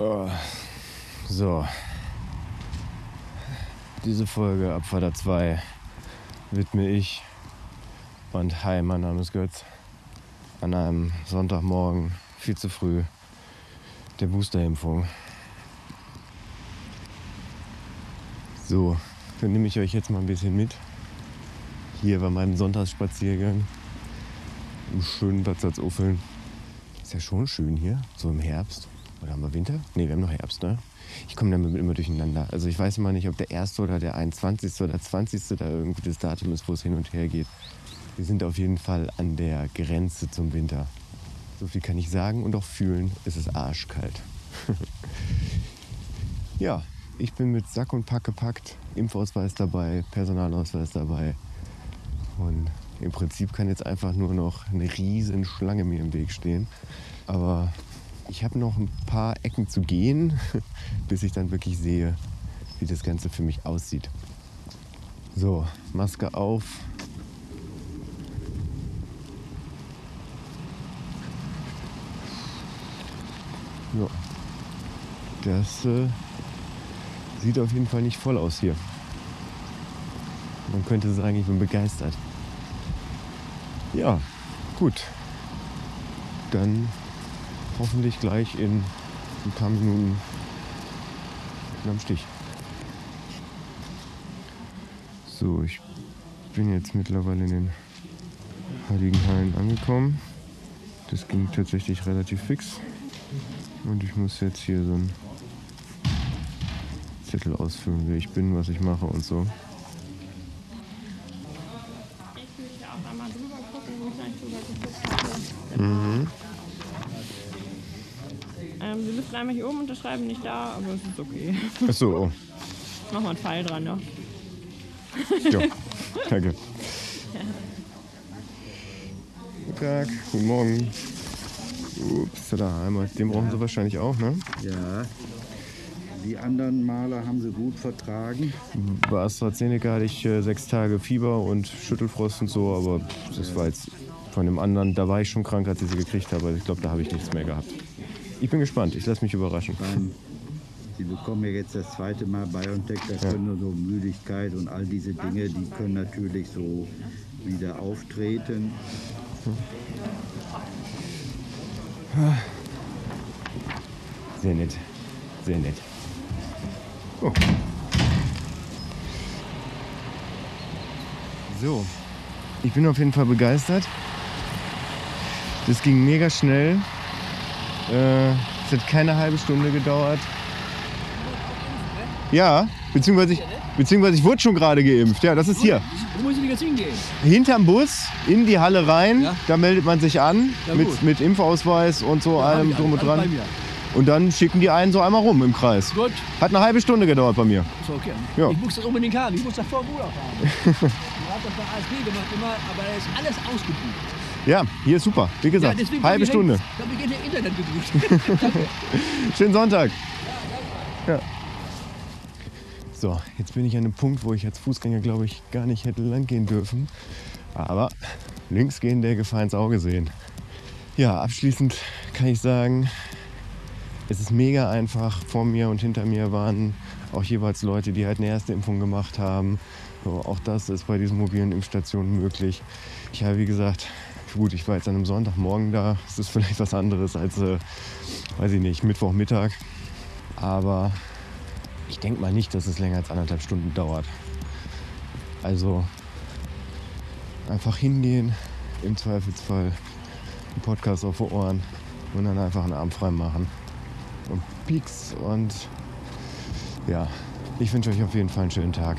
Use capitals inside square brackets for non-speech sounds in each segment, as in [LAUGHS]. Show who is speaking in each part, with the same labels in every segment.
Speaker 1: Oh. So. Diese Folge Abfahrt 2 widme ich und hi, mein Name ist Götz. An einem Sonntagmorgen, viel zu früh, der Boosterimpfung. So, dann nehme ich euch jetzt mal ein bisschen mit. Hier bei meinem Sonntagsspaziergang im schönen Bad Salzuffeln. Ist ja schon schön hier, so im Herbst. Oder haben wir Winter? Ne, wir haben noch Herbst, ne? Ich komme damit immer durcheinander. Also ich weiß immer nicht, ob der 1. oder der 21. oder 20. da irgendwie das Datum ist, wo es hin und her geht. Wir sind auf jeden Fall an der Grenze zum Winter. So viel kann ich sagen und auch fühlen, es ist arschkalt. [LAUGHS] ja, ich bin mit Sack und Pack gepackt, Impfausweis dabei, Personalausweis dabei. Und im Prinzip kann jetzt einfach nur noch eine riesen Schlange mir im Weg stehen. Aber ich habe noch ein paar Ecken zu gehen, [LAUGHS] bis ich dann wirklich sehe, wie das Ganze für mich aussieht. So, Maske auf. Ja, das äh, sieht auf jeden Fall nicht voll aus hier. Man könnte sagen, ich bin begeistert. Ja, gut. Dann hoffentlich gleich in ein paar Minuten am Stich. So, ich bin jetzt mittlerweile in den Heiligen Hallen angekommen. Das ging tatsächlich relativ fix. Und ich muss jetzt hier so einen Zettel ausfüllen, wer ich bin, was ich mache und so.
Speaker 2: Ich will auch einmal drüber gucken, wo ich gleich drüber geguckt habe.
Speaker 1: Mhm.
Speaker 2: Ähm, Sie müssen einmal hier oben unterschreiben, nicht da, aber es ist okay.
Speaker 1: Achso, oh.
Speaker 2: Mach mal einen Pfeil dran, ja.
Speaker 1: Ja, danke. Guten Tag, guten Morgen. Ups, da einmal. Den brauchen Sie wahrscheinlich auch, ne?
Speaker 3: Ja. Die anderen Maler haben sie gut vertragen.
Speaker 1: Bei AstraZeneca hatte ich äh, sechs Tage Fieber und Schüttelfrost und so, aber das war jetzt von dem anderen, da war ich schon krank, als ich sie gekriegt habe. Ich glaube, da habe ich nichts mehr gehabt. Ich bin gespannt, ich lasse mich überraschen.
Speaker 3: Beim, sie bekommen ja jetzt das zweite Mal BioNTech, das können nur so Müdigkeit und all diese Dinge, die können natürlich so wieder auftreten.
Speaker 1: Sehr nett, sehr nett. Oh. So, ich bin auf jeden Fall begeistert. Das ging mega schnell. Äh, es hat keine halbe Stunde gedauert. Ja, beziehungsweise ich, beziehungsweise ich wurde schon gerade geimpft. Ja, das ist hier.
Speaker 4: Wo muss ich jetzt hingehen?
Speaker 1: Hinterm Bus in die Halle rein.
Speaker 4: Ja.
Speaker 1: Da meldet man sich an
Speaker 4: Ja,
Speaker 1: mit, mit Impfausweis und so
Speaker 4: hab
Speaker 1: allem drum und dran. Und dann schicken die einen so einmal rum im Kreis.
Speaker 4: Gut,
Speaker 1: Hat eine halbe Stunde gedauert bei mir.
Speaker 4: ist okay.
Speaker 1: Ja.
Speaker 4: Ich muss das unbedingt haben. Ich muss das vor Urlaub haben. ich habe das bei ASB gemacht immer, aber da ist alles ausgebucht.
Speaker 1: Ja, hier ist super. Wie gesagt,
Speaker 4: deswegen
Speaker 1: halbe Stunde. [LAUGHS] Schönen Sonntag. Ja. So, jetzt bin ich an einem Punkt, wo ich als Fußgänger, glaube ich, gar nicht hätte lang gehen dürfen. Aber links gehen der Gefahr ins Auge sehen. Ja, abschließend kann ich sagen, es ist mega einfach. Vor mir und hinter mir waren auch jeweils Leute, die halt eine erste Impfung gemacht haben. So, auch das ist bei diesen mobilen Impfstationen möglich. Ich habe, wie gesagt, gut, ich war jetzt an einem Sonntagmorgen da. Es ist vielleicht was anderes als, äh, weiß ich nicht, Mittwochmittag. Aber ich denke mal nicht, dass es länger als anderthalb Stunden dauert. Also einfach hingehen, im Zweifelsfall einen Podcast auf die Ohren und dann einfach einen Arm frei machen. Und Peaks und ja, ich wünsche euch auf jeden Fall einen schönen Tag.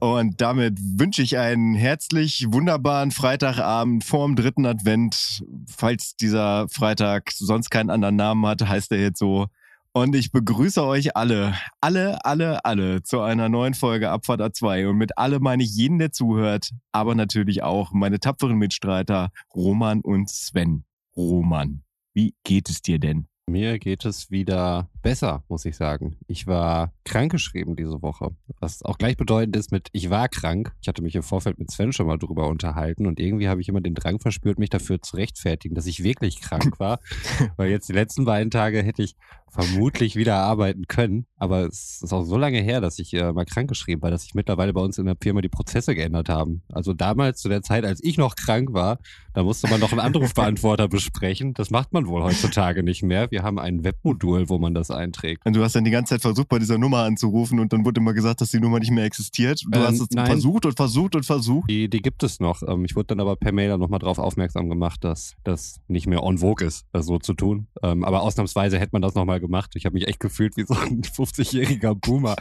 Speaker 1: Und damit wünsche ich einen herzlich wunderbaren Freitagabend vorm dritten Advent. Falls dieser Freitag sonst keinen anderen Namen hat, heißt er jetzt so. Und ich begrüße euch alle, alle, alle, alle zu einer neuen Folge Abfahrt A2. Und mit alle meine ich jeden, der zuhört, aber natürlich auch meine tapferen Mitstreiter Roman und Sven. Roman, wie geht es dir denn?
Speaker 5: Mir geht es wieder besser, muss ich sagen. Ich war krankgeschrieben diese Woche, was auch gleichbedeutend ist mit ich war krank. Ich hatte mich im Vorfeld mit Sven schon mal drüber unterhalten und irgendwie habe ich immer den Drang verspürt, mich dafür zu rechtfertigen, dass ich wirklich krank war, [LAUGHS] weil jetzt die letzten beiden Tage hätte ich vermutlich wieder arbeiten können, aber es ist auch so lange her, dass ich äh, mal krankgeschrieben war, dass sich mittlerweile bei uns in der Firma die Prozesse geändert haben. Also damals zu der Zeit, als ich noch krank war, da musste man noch einen Anrufbeantworter [LAUGHS] besprechen. Das macht man wohl heutzutage nicht mehr. Wir haben ein Webmodul, wo man das einträgt.
Speaker 1: Und du hast dann die ganze Zeit versucht, bei dieser Nummer anzurufen und dann wurde immer gesagt, dass die Nummer nicht mehr existiert. Du
Speaker 5: Ähm,
Speaker 1: hast es
Speaker 5: nein.
Speaker 1: versucht und versucht und versucht.
Speaker 5: Die, die gibt es noch. Ähm, ich wurde dann aber per Mail nochmal darauf aufmerksam gemacht, dass das nicht mehr on vogue ist, das so zu tun. Ähm, aber ausnahmsweise hätte man das nochmal gemacht. Ich habe mich echt gefühlt wie so ein [LAUGHS] 50-jähriger Boomer,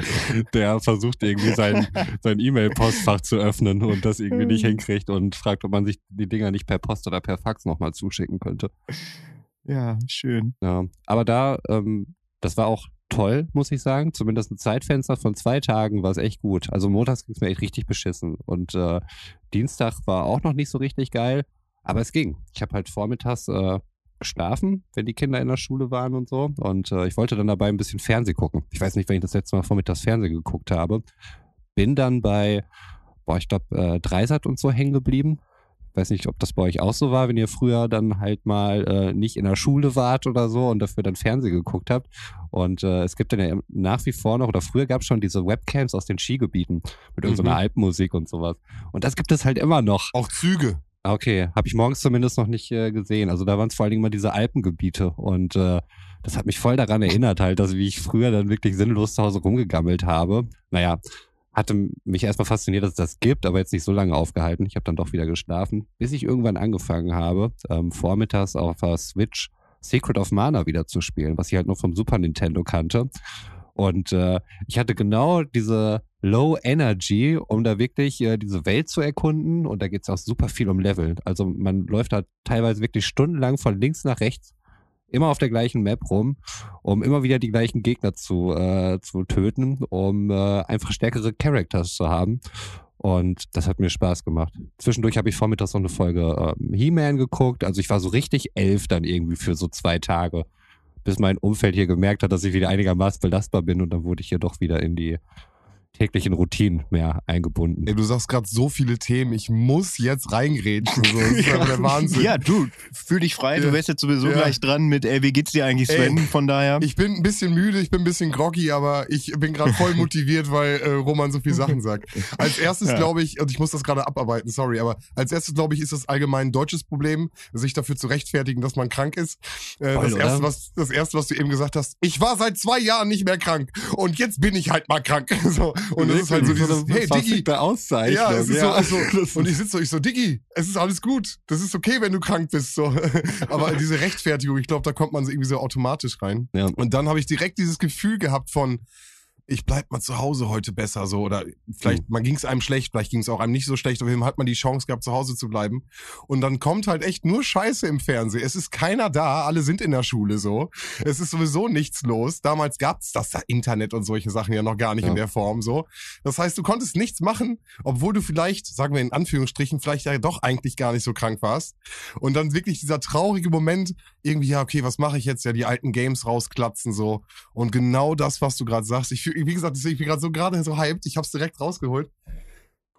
Speaker 5: der versucht irgendwie sein, sein E-Mail-Postfach zu öffnen und das irgendwie nicht hinkriegt und fragt, ob man sich die Dinger nicht per Post oder per Fax nochmal zuschicken könnte.
Speaker 1: Ja, schön.
Speaker 5: Ja, aber da, ähm, das war auch toll, muss ich sagen. Zumindest ein Zeitfenster von zwei Tagen war es echt gut. Also montags ging es mir echt richtig beschissen. Und äh, Dienstag war auch noch nicht so richtig geil, aber es ging. Ich habe halt vormittags äh, geschlafen, wenn die Kinder in der Schule waren und so. Und äh, ich wollte dann dabei ein bisschen Fernsehen gucken. Ich weiß nicht, wenn ich das letzte Mal vormittags Fernsehen geguckt habe. Bin dann bei, boah, ich glaube, äh, Dreisat und so hängen geblieben weiß nicht, ob das bei euch auch so war, wenn ihr früher dann halt mal äh, nicht in der Schule wart oder so und dafür dann Fernsehen geguckt habt. Und äh, es gibt dann ja nach wie vor noch, oder früher gab es schon diese Webcams aus den Skigebieten mit irgendeiner
Speaker 6: Mhm.
Speaker 5: Alpenmusik und sowas. Und das gibt es halt immer noch.
Speaker 6: Auch Züge.
Speaker 5: Okay, habe ich morgens zumindest noch nicht äh, gesehen. Also da waren es vor allen Dingen mal diese Alpengebiete und äh, das hat mich voll daran erinnert halt, dass wie ich früher dann wirklich sinnlos zu Hause rumgegammelt habe. Naja, hatte mich erstmal fasziniert, dass es das gibt, aber jetzt nicht so lange aufgehalten. Ich habe dann doch wieder geschlafen, bis ich irgendwann angefangen habe, ähm, vormittags auf der Switch Secret of Mana wieder zu spielen, was ich halt nur vom Super Nintendo kannte. Und äh, ich hatte genau diese Low Energy, um da wirklich äh, diese Welt zu erkunden. Und da geht es auch super viel um Level. Also man läuft da teilweise wirklich stundenlang von links nach rechts, immer auf der gleichen Map rum, um immer wieder die gleichen Gegner zu, äh, zu töten, um äh, einfach stärkere Characters zu haben. Und das hat mir Spaß gemacht. Zwischendurch habe ich vormittags noch eine Folge ähm, He-Man geguckt. Also ich war so richtig elf dann irgendwie für so zwei Tage, bis mein Umfeld hier gemerkt hat, dass ich wieder einigermaßen belastbar bin. Und dann wurde ich hier doch wieder in die täglichen Routinen mehr eingebunden.
Speaker 6: Ey, du sagst gerade so viele Themen, ich muss jetzt reingrätschen. So. Das ist [LAUGHS] einfach der Wahnsinn.
Speaker 1: Ja, du, fühl dich frei. Du
Speaker 6: Ja.
Speaker 1: wärst jetzt sowieso
Speaker 6: Ja.
Speaker 1: gleich dran mit, ey, wie geht's dir eigentlich, Sven?
Speaker 6: Ey,
Speaker 1: Von daher.
Speaker 6: Ich bin ein bisschen müde, ich bin ein bisschen groggy, aber ich bin gerade voll [LAUGHS] motiviert, weil äh, Roman so viele Sachen sagt. Als erstes
Speaker 1: Ja.
Speaker 6: glaube ich, und ich muss das gerade abarbeiten, sorry, aber als erstes glaube ich, ist das allgemein ein deutsches Problem, sich dafür zu rechtfertigen, dass man krank ist. Äh,
Speaker 5: Voll,
Speaker 6: das,
Speaker 5: oder?
Speaker 6: erste, was, das erste, was du eben gesagt hast, ich war seit zwei Jahren nicht mehr krank und jetzt bin ich halt mal krank. [LAUGHS] So, und das ist halt so dieses, hey Diggi,
Speaker 5: Auszeichnung.
Speaker 6: ja, es ist
Speaker 5: ja.
Speaker 6: so, und ich sitze so, ich so, Diggi, es ist alles gut. Das ist okay, wenn du krank bist. So. [LAUGHS] Aber diese Rechtfertigung, ich glaube, da kommt man so irgendwie so automatisch rein.
Speaker 5: Ja.
Speaker 6: Und dann habe ich direkt dieses Gefühl gehabt von, ich bleib mal zu Hause heute besser so oder vielleicht man ging es einem schlecht, vielleicht ging es auch einem nicht so schlecht, aber eben hat man die Chance gehabt zu Hause zu bleiben und dann kommt halt echt nur Scheiße im Fernsehen. Es ist keiner da, alle sind in der Schule so. Es ist sowieso nichts los. Damals gab's das da Internet und solche Sachen ja noch gar nicht
Speaker 5: Ja.
Speaker 6: in der Form so. Das heißt, du konntest nichts machen, obwohl du vielleicht, sagen wir in Anführungsstrichen, vielleicht ja doch eigentlich gar nicht so krank warst. Und dann wirklich dieser traurige Moment, irgendwie, ja, okay, was mache ich jetzt? Ja, die alten Games rausklatzen so. Und genau das, was du gerade sagst. Ich wie gesagt, ich bin gerade so gerade so hyped, ich hab's direkt rausgeholt.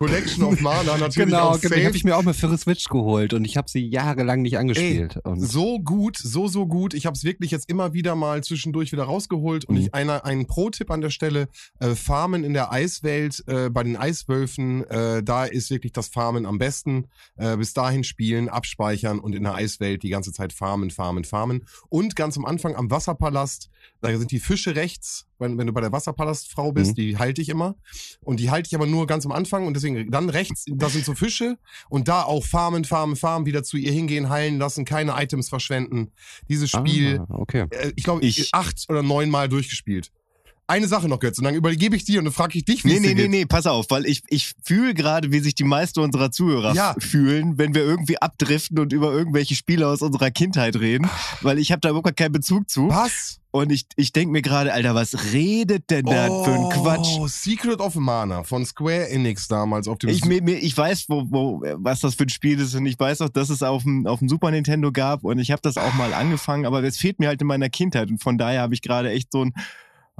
Speaker 6: Collection of Mana natürlich
Speaker 5: Genau,
Speaker 6: auch
Speaker 5: genau. Die habe ich mir auch mal für eine Switch geholt und ich habe sie jahrelang nicht angespielt. und
Speaker 6: So gut, so, so gut. Ich habe es wirklich jetzt immer wieder mal zwischendurch wieder rausgeholt. Und
Speaker 5: Mhm.
Speaker 6: ich einer, einen Pro-Tipp an der Stelle, äh, Farmen in der Eiswelt, äh, bei den Eiswölfen, äh, da ist wirklich das Farmen am besten. Äh, bis dahin spielen, abspeichern und in der Eiswelt die ganze Zeit farmen, farmen, farmen. Und ganz am Anfang am Wasserpalast, da sind die Fische rechts, wenn, wenn du bei der Wasserpalastfrau bist,
Speaker 5: Mhm.
Speaker 6: die halte ich immer. Und die halte ich aber nur ganz am Anfang und deswegen dann rechts, da sind so Fische und da auch farmen, farmen, farmen, wieder zu ihr hingehen, heilen lassen, keine Items verschwenden. Dieses Spiel,
Speaker 5: Ah, okay.
Speaker 6: äh, ich glaube,
Speaker 1: Ich-
Speaker 6: acht oder neun Mal durchgespielt. Eine Sache noch, Götz, und dann übergebe ich dir und dann frage ich dich, wie
Speaker 1: Nee,
Speaker 6: es
Speaker 1: nee,
Speaker 6: dir
Speaker 1: nee,
Speaker 6: geht.
Speaker 1: nee, pass auf, weil ich, ich fühle gerade, wie sich die meisten unserer Zuhörer
Speaker 6: Ja.
Speaker 1: fühlen, wenn wir irgendwie abdriften und über irgendwelche Spiele aus unserer Kindheit reden, weil ich habe da überhaupt keinen Bezug zu.
Speaker 6: Was?
Speaker 1: Und ich, ich denke mir gerade, Alter, was redet denn da für ein Quatsch?
Speaker 6: Oh, Secret of Mana von Square Enix damals auf dem
Speaker 1: Ich, mir, mir, ich weiß, wo, wo, was das für ein Spiel ist und ich weiß auch, dass es auf dem, auf dem Super Nintendo gab und ich habe das auch mal angefangen, aber es fehlt mir halt in meiner Kindheit und von daher habe ich gerade echt so ein,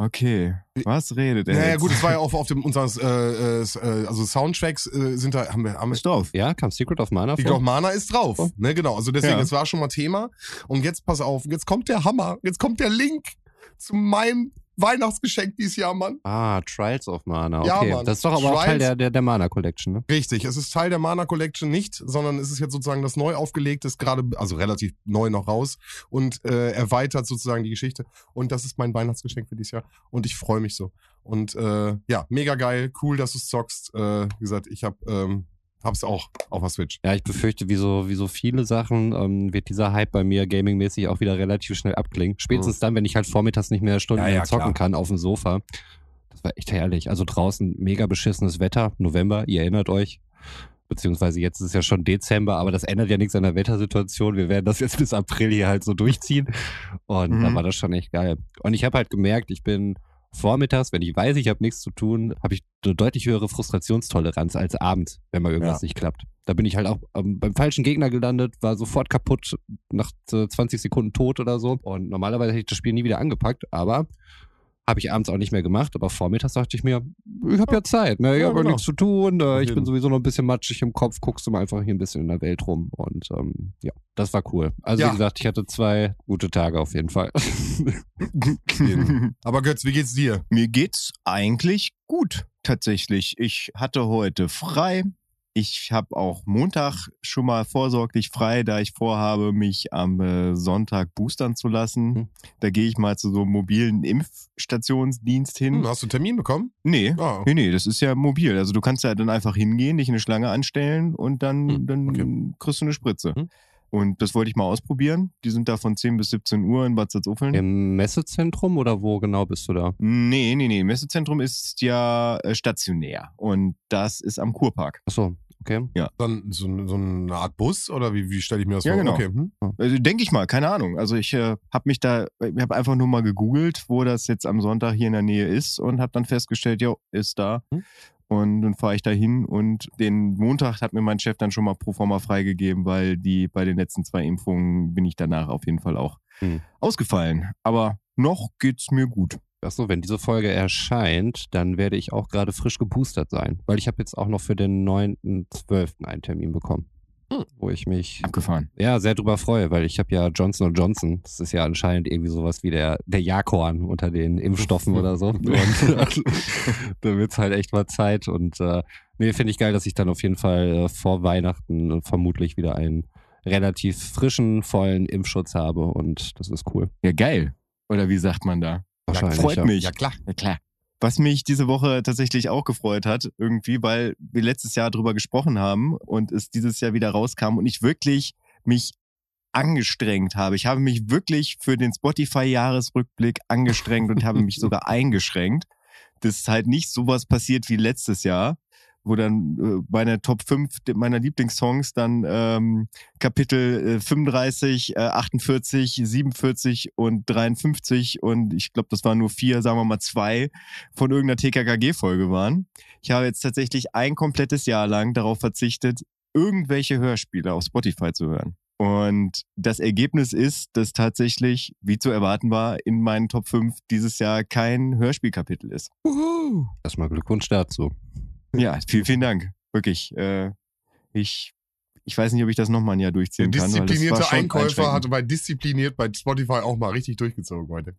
Speaker 1: okay, was redet er
Speaker 6: Naja
Speaker 1: jetzt?
Speaker 6: gut, es war ja [LAUGHS] auch auf dem unseren äh, äh, also Soundtracks äh, sind da haben wir haben wir
Speaker 1: Ist drauf.
Speaker 5: Ja, kam Secret of Mana vor?
Speaker 6: glaube, Mana ist drauf.
Speaker 5: Oh.
Speaker 6: Ne, genau. Also deswegen,
Speaker 1: Ja.
Speaker 6: es war schon mal Thema. Und jetzt pass auf, jetzt kommt der Hammer. Jetzt kommt der Link zu meinem Weihnachtsgeschenk dieses Jahr, Mann.
Speaker 5: Ah, Trials of Mana.
Speaker 6: Ja,
Speaker 5: Okay,
Speaker 6: Mann.
Speaker 5: das ist doch aber auch Teil
Speaker 6: Trials-
Speaker 5: der, der, der Mana Collection, ne?
Speaker 6: Richtig, es ist Teil der Mana Collection nicht, sondern es ist jetzt sozusagen das neu aufgelegte, ist gerade, also relativ neu noch raus und äh, erweitert sozusagen die Geschichte. Und das ist mein Weihnachtsgeschenk für dieses Jahr. Und ich freue mich so. Und äh, ja, mega geil, cool, dass du es zockst. Äh, wie gesagt, ich hab, ähm, hab's auch auf der Switch.
Speaker 5: Ja, ich befürchte, wie so, wie so viele Sachen ähm, wird dieser Hype bei mir gamingmäßig auch wieder relativ schnell abklingen. Spätestens dann, wenn ich halt vormittags nicht mehr Stunden
Speaker 6: Mhm. Ja, ja,
Speaker 5: zocken
Speaker 6: klar.
Speaker 5: kann auf dem Sofa. Das war echt herrlich. Also draußen mega beschissenes Wetter, November, ihr erinnert euch. Beziehungsweise jetzt ist es ja schon Dezember, aber das ändert ja nichts an der Wettersituation. Wir werden das jetzt bis April hier halt so durchziehen. Und
Speaker 1: Mhm.
Speaker 5: da war das schon echt geil. Und ich habe halt gemerkt, ich bin vormittags, wenn ich weiß, ich habe nichts zu tun, habe ich eine deutlich höhere Frustrationstoleranz als abends, wenn mal irgendwas
Speaker 1: Ja.
Speaker 5: nicht klappt. Da bin ich halt auch ähm, beim falschen Gegner gelandet, war sofort kaputt, nach äh, 20 Sekunden tot oder so. Und normalerweise hätte ich das Spiel nie wieder angepackt, aber habe ich abends auch nicht mehr gemacht. Aber vormittags dachte ich mir, ich habe ja Zeit, ne? ich
Speaker 6: Ja,
Speaker 5: habe ja
Speaker 6: genau.
Speaker 5: nichts zu tun, äh, ich bin sowieso noch ein bisschen matschig im Kopf, guckst du mal einfach hier ein bisschen in der Welt rum. Und ähm, ja, das war cool. Also
Speaker 6: Ja.
Speaker 5: wie gesagt, ich hatte zwei gute Tage auf jeden Fall. [LAUGHS]
Speaker 6: Aber Götz, wie geht's dir?
Speaker 1: Mir geht's eigentlich gut, tatsächlich. Ich hatte heute frei. Ich habe auch Montag schon mal vorsorglich frei, da ich vorhabe, mich am äh, Sonntag boostern zu lassen.
Speaker 5: Hm.
Speaker 1: Da gehe ich mal zu so einem mobilen Impfstationsdienst hin.
Speaker 6: Hm, hast du einen Termin bekommen?
Speaker 1: Nee,
Speaker 6: Ah,
Speaker 1: nee, nee, das ist ja mobil. Also du kannst ja dann einfach hingehen, dich in eine Schlange anstellen und dann,
Speaker 6: Hm,
Speaker 1: dann
Speaker 6: okay.
Speaker 1: kriegst du eine Spritze. Und das wollte ich mal ausprobieren. Die sind da von 10 bis 17 Uhr in Bad Salzuffeln.
Speaker 5: Im Messezentrum oder wo genau bist du da?
Speaker 1: Nee, nee, nee. Messezentrum ist ja äh, stationär. Und das ist am Kurpark.
Speaker 5: Achso, okay.
Speaker 6: dann so, so eine Art Bus oder wie, wie stelle ich mir das
Speaker 1: Ja,
Speaker 6: vor?
Speaker 1: genau.
Speaker 6: Okay. Hm?
Speaker 1: Also, Denke ich mal, keine Ahnung. Also ich äh, habe mich da, ich habe einfach nur mal gegoogelt, wo das jetzt am Sonntag hier in der Nähe ist und habe dann festgestellt, ja, ist da.
Speaker 5: Hm.
Speaker 1: Und dann fahre ich da hin und den Montag hat mir mein Chef dann schon mal pro forma freigegeben, weil die bei den letzten zwei Impfungen bin ich danach auf jeden Fall auch
Speaker 5: Hm.
Speaker 1: ausgefallen. Aber noch geht's mir gut.
Speaker 5: Achso, wenn diese Folge erscheint, dann werde ich auch gerade frisch geboostert sein. Weil ich habe jetzt auch noch für den 9.12. einen Termin bekommen.
Speaker 6: Hm.
Speaker 5: Wo ich mich
Speaker 1: Abgefahren.
Speaker 5: ja sehr drüber freue, weil ich habe ja Johnson Johnson. Das ist ja anscheinend irgendwie sowas wie der, der Jakorn unter den Impfstoffen oder so. [LAUGHS] Und [LAUGHS] da wird's halt echt mal Zeit. Und äh, nee, finde ich geil, dass ich dann auf jeden Fall äh, vor Weihnachten äh, vermutlich wieder einen relativ frischen, vollen Impfschutz habe. Und das ist cool.
Speaker 1: Ja, geil. Oder wie sagt man da?
Speaker 5: Wahrscheinlich.
Speaker 1: Freut
Speaker 5: ja.
Speaker 1: mich.
Speaker 6: Ja, klar.
Speaker 1: Ja, klar. Was mich diese Woche tatsächlich auch gefreut hat, irgendwie, weil wir letztes Jahr drüber gesprochen haben und es dieses Jahr wieder rauskam und ich wirklich mich angestrengt habe. Ich habe mich wirklich für den Spotify-Jahresrückblick angestrengt und habe mich [LAUGHS] sogar eingeschränkt, dass halt nicht sowas passiert wie letztes Jahr, wo dann äh, meine Top 5 meiner Lieblingssongs dann ähm, Kapitel äh, 35, äh, 48, 47 und 53 und ich glaube, das waren nur vier, sagen wir mal zwei von irgendeiner TKKG-Folge waren. Ich habe jetzt tatsächlich ein komplettes Jahr lang darauf verzichtet, irgendwelche Hörspiele auf Spotify zu hören. Und das Ergebnis ist, dass tatsächlich, wie zu erwarten war, in meinen Top 5 dieses Jahr kein Hörspielkapitel ist.
Speaker 5: Erstmal Glückwunsch dazu.
Speaker 1: Ja, vielen, vielen Dank. Wirklich. Äh, ich, ich weiß nicht, ob ich das nochmal ein Jahr
Speaker 6: Der
Speaker 1: durchziehen kann. weil das war
Speaker 6: disziplinierte Einkäufer hatte bei diszipliniert bei Spotify auch mal richtig durchgezogen heute.